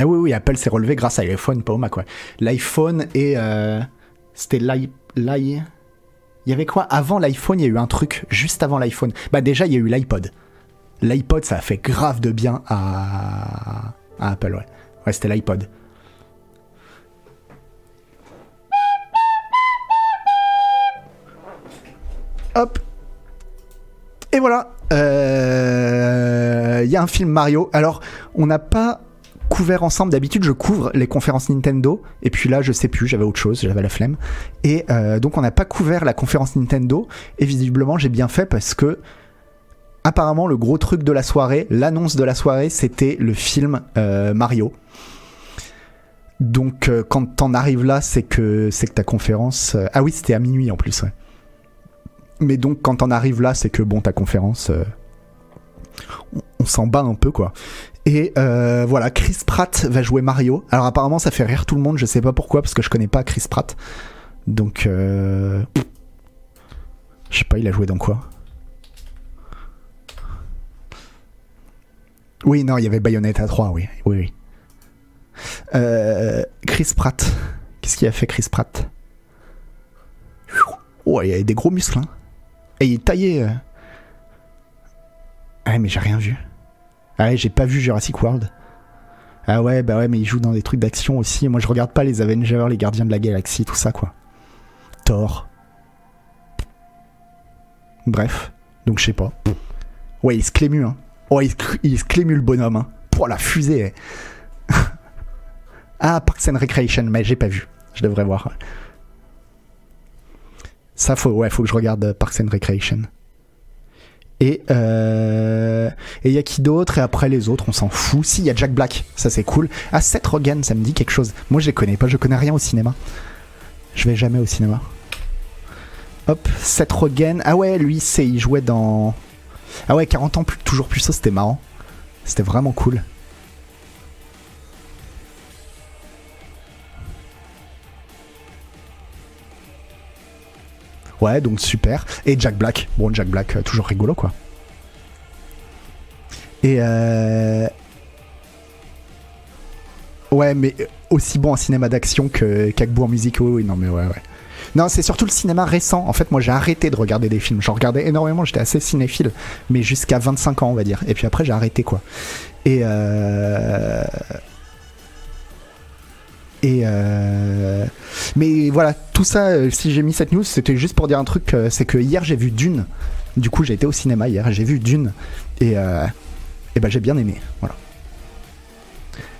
Ah oui, oui, Apple s'est relevé grâce à l'iPhone, pas au Mac. L'iPhone et... euh, C'était l'i- Il y avait quoi? Avant l'iPhone, il y a eu un truc, juste avant l'iPhone. Bah déjà, il y a eu l'iPod. L'iPod, ça a fait grave de bien à, à Apple, ouais. Ouais, c'était l'iPod. Hop. Et voilà. Euh, Il y a un film Mario. Alors, on n'a pas couvert ensemble. D'habitude, je couvre les conférences Nintendo. Et puis là, je sais plus, j'avais autre chose, j'avais la flemme. Et euh, donc, on n'a pas couvert la conférence Nintendo. Et visiblement, j'ai bien fait parce que. Apparemment, le gros truc de la soirée, l'annonce de la soirée, c'était le film euh, Mario. Donc, euh, quand t'en arrives là, c'est que, c'est que ta conférence. ah oui, c'était à minuit en plus, ouais. Mais donc, quand t'en arrives là, c'est que bon, ta conférence on, s'en bat un peu quoi. Et euh, voilà, Chris Pratt va jouer Mario. Alors apparemment ça fait rire tout le monde, je sais pas pourquoi, parce que je connais pas Chris Pratt. Donc... Euh... Je sais pas, il a joué dans quoi Oui, non, il y avait Bayonetta 3, oui. Oui, oui. Euh, Chris Pratt. Qu'est-ce qu'il a fait Chris Pratt? Oh, il a des gros muscles. Hein. Et il est taillé. Euh. Ah mais j'ai rien vu. Ah ouais, j'ai pas vu Jurassic World. Ah ouais, bah ouais, mais il joue dans des trucs d'action aussi. Moi, je regarde pas les Avengers, les Gardiens de la Galaxie, tout ça, quoi. Thor. Bref. Donc, je sais pas. Ouais, il se clémue, hein. Ouais, il, se clémue le bonhomme, hein. Pour la fusée. ah, Parks and Recreation, mais j'ai pas vu. Je devrais voir. Ça, faut, ouais, faut que je regarde Parks and Recreation. Et il euh, y a qui d'autre? Et après les autres, on s'en fout. Si, il y a Jack Black, ça c'est cool. Ah, Seth Rogen, ça me dit quelque chose. Moi je les connais pas, je connais rien au cinéma. Je vais jamais au cinéma. Hop, Seth Rogen. Ah ouais, lui, c'est il jouait dans. Ah ouais, 40 ans plus, toujours plus ça, c'était marrant. C'était vraiment cool. Ouais, donc super. Et Jack Black. Bon, Jack Black, euh, toujours rigolo, quoi. Et euh... Ouais, mais aussi bon en cinéma d'action que qu'Agbo en musique. Oui, oui, non, mais ouais, ouais. Non, c'est surtout le cinéma récent. En fait, moi, j'ai arrêté de regarder des films. J'en regardais énormément, j'étais assez cinéphile, mais jusqu'à 25 ans, on va dire. Et puis après, j'ai arrêté, quoi. Et euh... Euh, mais voilà, tout ça, euh, si j'ai mis cette news, c'était juste pour dire un truc, euh, c'est que hier j'ai vu Dune. Du coup, j'ai été au cinéma hier, j'ai vu Dune et, et ben j'ai bien aimé. Voilà,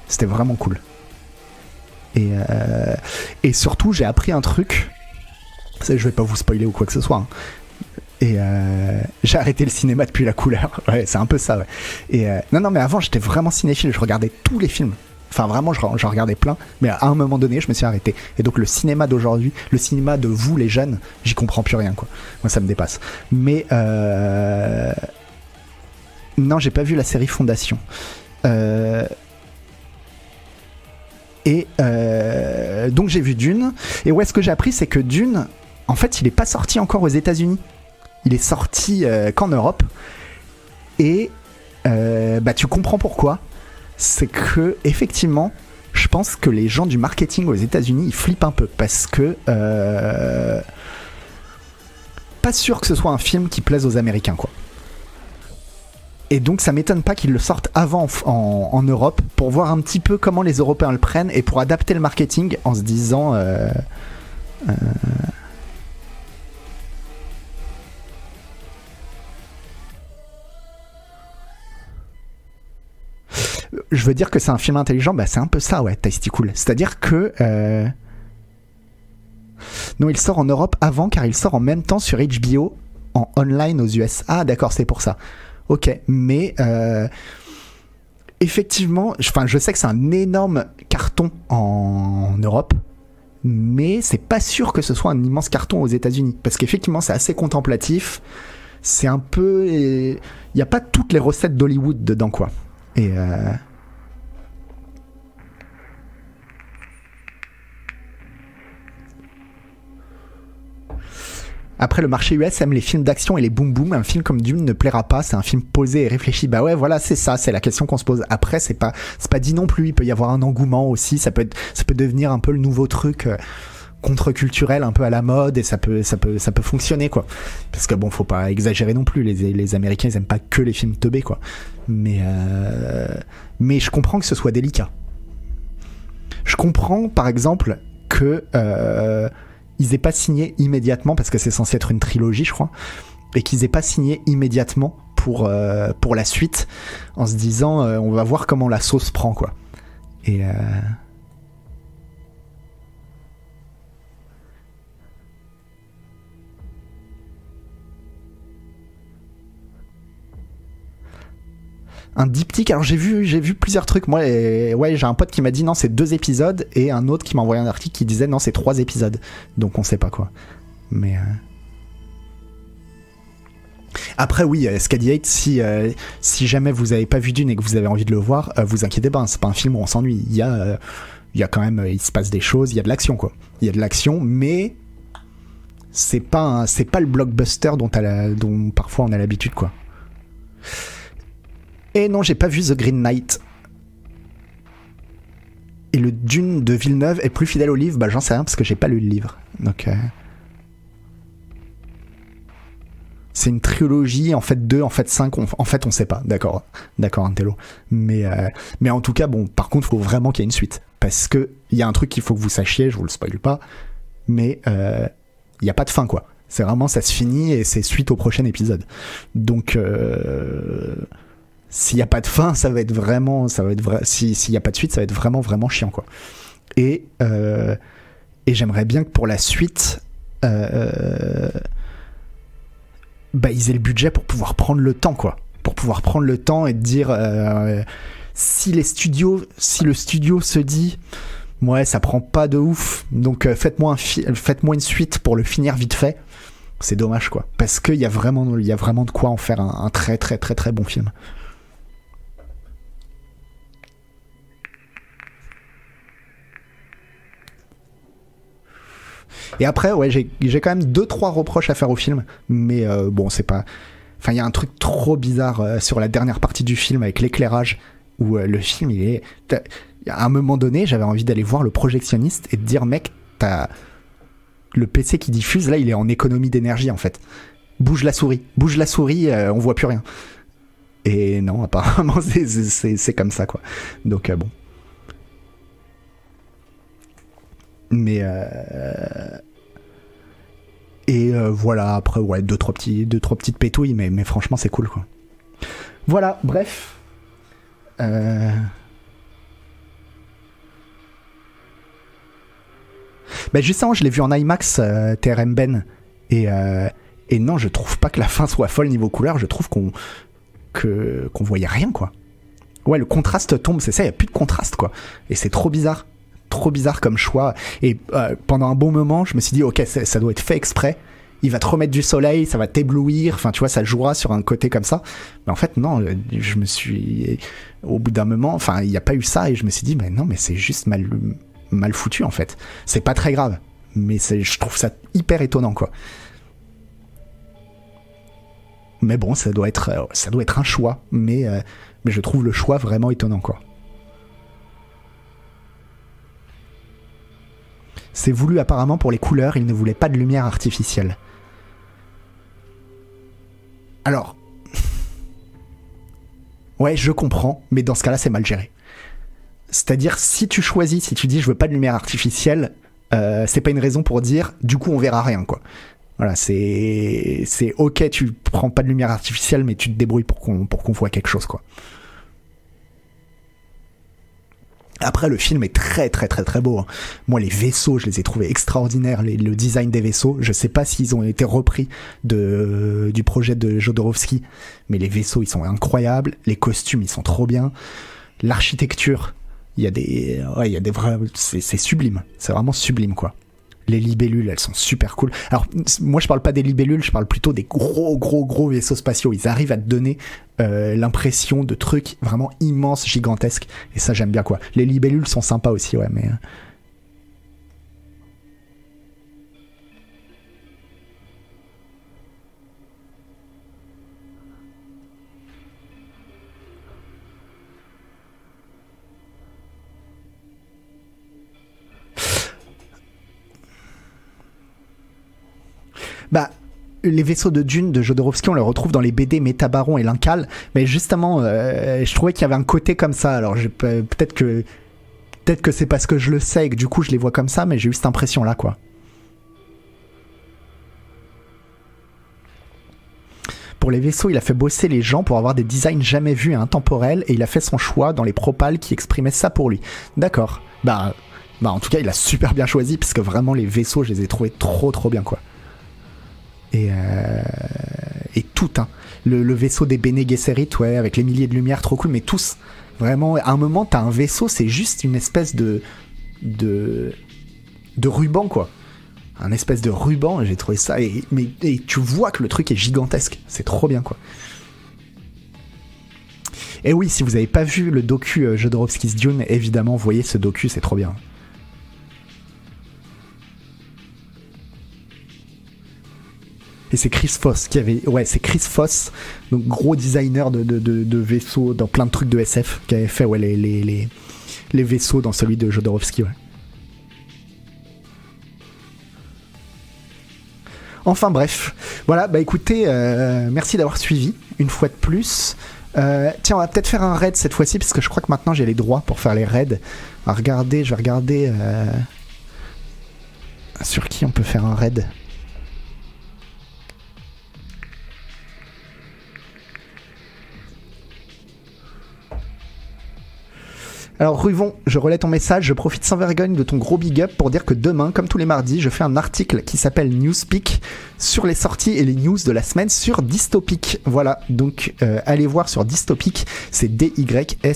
c'était vraiment cool. Et, et surtout, j'ai appris un truc. Je vais pas vous spoiler ou quoi que ce soit. Hein. Et j'ai arrêté le cinéma depuis la couleur. C'est un peu ça. Et non, non, mais avant, j'étais vraiment cinéphile. Je regardais tous les films. Enfin, vraiment, j'en regardais plein, mais à un moment donné, je me suis arrêté. Et donc, le cinéma d'aujourd'hui, le cinéma de vous, les jeunes, j'y comprends plus rien, quoi. Moi, ça me dépasse. Mais, euh... non, j'ai pas vu la série Fondation. Euh... Et euh... donc, j'ai vu Dune. Et où est-ce que j'ai appris C'est que Dune, en fait, il est pas sorti encore aux États-Unis. Il est sorti euh, qu'en Europe. Et euh, bah, tu comprends pourquoi c'est que effectivement, je pense que les gens du marketing aux États-Unis ils flippent un peu parce que euh, pas sûr que ce soit un film qui plaise aux Américains quoi. Et donc ça m'étonne pas qu'ils le sortent avant en, Europe pour voir un petit peu comment les Européens le prennent et pour adapter le marketing en se disant euh, euh, je veux dire que c'est un film intelligent, bah c'est un peu ça, ouais, Tasty Cool. C'est-à-dire que. Euh, non, il sort en Europe avant car il sort en même temps sur HBO en online aux US. Ah, d'accord, c'est pour ça. Ok, mais. Euh, effectivement, enfin, je sais que c'est un énorme carton en Europe, mais c'est pas sûr que ce soit un immense carton aux États-Unis. Parce qu'effectivement, c'est assez contemplatif. C'est un peu. Il n'y a pas toutes les recettes d'Hollywood dedans, quoi. Et. Euh, Après, le marché US aime les films d'action et les boom boom. Un film comme Dune ne plaira pas. C'est un film posé et réfléchi. Bah ouais, voilà, c'est ça. C'est la question qu'on se pose. Après, c'est pas, c'est pas dit non plus. Il peut y avoir un engouement aussi. Ça peut être, ça peut devenir un peu le nouveau truc. Euh, contre-culturel un peu à la mode et ça peut ça peut ça peut fonctionner quoi parce que bon faut pas exagérer non plus les, les américains ils aiment pas que les films teubés quoi mais euh, mais je comprends que ce soit délicat je comprends par exemple que euh, ils aient pas signé immédiatement, parce que c'est censé être une trilogie, je crois, et qu'ils aient pas signé immédiatement pour, euh, pour la suite, en se disant euh, on va voir comment la sauce prend, quoi. Et. Un diptyque. Alors j'ai vu, j'ai vu plusieurs trucs. Moi, ouais, j'ai un pote qui m'a dit non, c'est deux épisodes, et un autre qui m'a envoyé un article qui disait non, c'est trois épisodes. Donc on sait pas quoi. Mais euh, après, oui, euh, Scady si, euh, si jamais vous avez pas vu Dune et que vous avez envie de le voir, vous inquiétez pas, hein, c'est pas un film où on s'ennuie. Il y a, il y a quand même, il se passe des choses, il y a de l'action quoi. Il y a de l'action, mais c'est pas, c'est pas le blockbuster dont, dont parfois on a l'habitude quoi. Et non, j'ai pas vu The Green Knight. Et le Dune de Villeneuve est plus fidèle au livre? Bah j'en sais rien parce que j'ai pas lu le livre. Donc... Euh, c'est une trilogie, en fait deux, en fait cinq, en fait on sait pas, d'accord, d'accord Antello. Mais, euh, mais en tout cas, bon, par contre, il faut vraiment qu'il y ait une suite. Parce que il y a un truc qu'il faut que vous sachiez, je vous le spoil pas, mais euh, il n'y a pas de fin, quoi. C'est vraiment, ça se finit et c'est suite au prochain épisode. Donc, s'il n'y a pas de fin, ça va être vraiment, ça va être vrai. S'il n'y a pas de suite, ça va être vraiment, vraiment chiant, quoi. Et, euh, et j'aimerais bien que pour la suite, euh, bah, ils aient le budget pour pouvoir prendre le temps, quoi. Pour pouvoir prendre le temps et dire euh, si les studios, si le studio se dit ouais, ça prend pas de ouf, donc faites-moi un faites-moi une suite pour le finir vite fait. C'est dommage, quoi. Parce qu'il y a vraiment, il y a vraiment de quoi en faire un très, très, très, très bon film. Et après, ouais, j'ai quand même deux trois reproches à faire au film, mais euh, bon, c'est pas. Enfin, il y a un truc trop bizarre euh, sur la dernière partie du film avec l'éclairage où euh, le film, il est. À un moment donné, j'avais envie d'aller voir le projectionniste et de dire, mec, t'as le PC qui diffuse là, il est en économie d'énergie en fait. Bouge la souris, bouge la souris, on voit plus rien. Et non, apparemment, c'est comme ça quoi. Donc bon. Mais euh, et euh, voilà, après ouais, deux trois petits deux trois petites pétouilles mais mais franchement, c'est cool quoi. Voilà, bref. Euh... Bah justement, je l'ai vu en IMAX euh, TRM Ben et et non, je trouve pas que la fin soit folle niveau couleur, je trouve qu'on qu'on voyait rien quoi. Ouais, le contraste tombe, c'est ça, il a plus de contraste quoi. Et c'est trop bizarre trop bizarre comme choix. Et euh, pendant un bon moment, je me suis dit, ok, ça doit être fait exprès. Il va te remettre du soleil, ça va t'éblouir. Enfin, tu vois, ça jouera sur un côté comme ça. Mais en fait, non, je me suis. Au bout d'un moment, enfin, il n'y a pas eu ça. Et je me suis dit, mais non, mais c'est juste mal, mal foutu, en fait. C'est pas très grave. Mais je trouve ça hyper étonnant, quoi. Mais bon, ça doit être, ça doit être un choix. Mais, euh, mais je trouve le choix vraiment étonnant, quoi. C'est voulu apparemment pour les couleurs, il ne voulait pas de lumière artificielle. Alors. Ouais, je comprends, mais dans ce cas-là, c'est mal géré. C'est-à-dire, si tu choisis, si tu dis je veux pas de lumière artificielle, euh, c'est pas une raison pour dire du coup on verra rien, quoi. Voilà, c'est c'est ok, tu prends pas de lumière artificielle, mais tu te débrouilles pour qu'on voit quelque chose, quoi. Après, le film est très très très très beau. Hein. Moi, les vaisseaux, je les ai trouvés extraordinaires. le design des vaisseaux, je sais pas s'ils ont été repris du projet de Jodorowsky, mais les vaisseaux, ils sont incroyables. Les costumes, ils sont trop bien. L'architecture, il y a des, il y a des vrais, c'est sublime. C'est vraiment sublime, quoi les libellules, elles sont super cool. Alors, moi, je parle pas des libellules, je parle plutôt des gros, gros, gros vaisseaux spatiaux. Ils arrivent à te donner euh, l'impression de trucs vraiment immenses, gigantesques. Et ça, j'aime bien, quoi. Les libellules sont sympas aussi, ouais, mais. Euh, Bah, les vaisseaux de Dune de Jodorowsky, on les retrouve dans les BD Métabaron et Lincal, mais justement, euh, je trouvais qu'il y avait un côté comme ça. Alors peut-être que peut-être que c'est parce que je le sais et que du coup je les vois comme ça, mais j'ai eu cette impression là, quoi. Pour les vaisseaux, il a fait bosser les gens pour avoir des designs jamais vus et intemporels, et il a fait son choix dans les propals qui exprimaient ça pour lui. D'accord. Bah, bah en tout cas, il a super bien choisi, parce que vraiment, les vaisseaux, je les ai trouvés trop trop bien, quoi. Et, euh, et tout, hein. Le, vaisseau des Bene Gesserit, ouais, avec les milliers de lumières, trop cool, mais tous. Vraiment, à un moment, t'as un vaisseau, c'est juste une espèce de. de. de ruban, quoi un espèce de ruban, j'ai trouvé ça, et tu vois que le truc est gigantesque, c'est trop bien quoi. Et oui, si vous n'avez pas vu le docu euh, Jodorowsky's Dune, évidemment, voyez ce docu, c'est trop bien. Et c'est Chris Foss qui avait. Ouais, c'est Chris Foss, donc gros designer de, vaisseaux dans plein de trucs de SF, qui avait fait ouais, les, vaisseaux dans celui de Jodorowsky. Enfin bref, voilà, bah écoutez, euh, merci d'avoir suivi une fois de plus. Euh, tiens, on va peut-être faire un raid cette fois-ci, parce que je crois que maintenant j'ai les droits pour faire les raids. On regarder, je vais regarder euh, sur qui on peut faire un raid. Alors Ruvon, je relais ton message, je profite sans vergogne de ton gros big up pour dire que demain, comme tous les mardis, je fais un article qui s'appelle Newspeak sur les sorties et les news de la semaine sur Dystopic. Voilà, donc euh, allez voir sur Dystopic, c'est D-Y-S-T-O-P-E-E-K.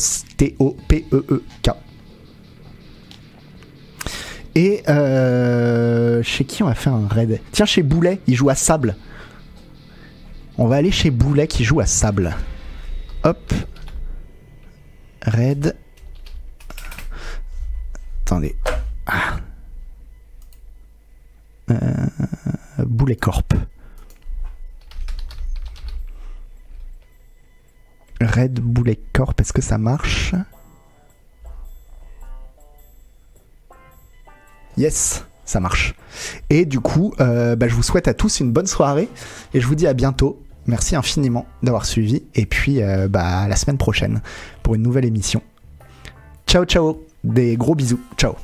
Et euh, chez qui on va faire un raid? Tiens, chez Boulet, il joue à Sable. On va aller chez Boulet qui joue à Sable. Hop. Raid. Attendez. Ah. Euh, Boulet Corp. Red Boulet Corp, est-ce que ça marche? Yes, ça marche. Et du coup, euh, bah, je vous souhaite à tous une bonne soirée et je vous dis à bientôt. Merci infiniment d'avoir suivi et puis euh, bah, à la semaine prochaine pour une nouvelle émission. Ciao ciao des gros bisous. Ciao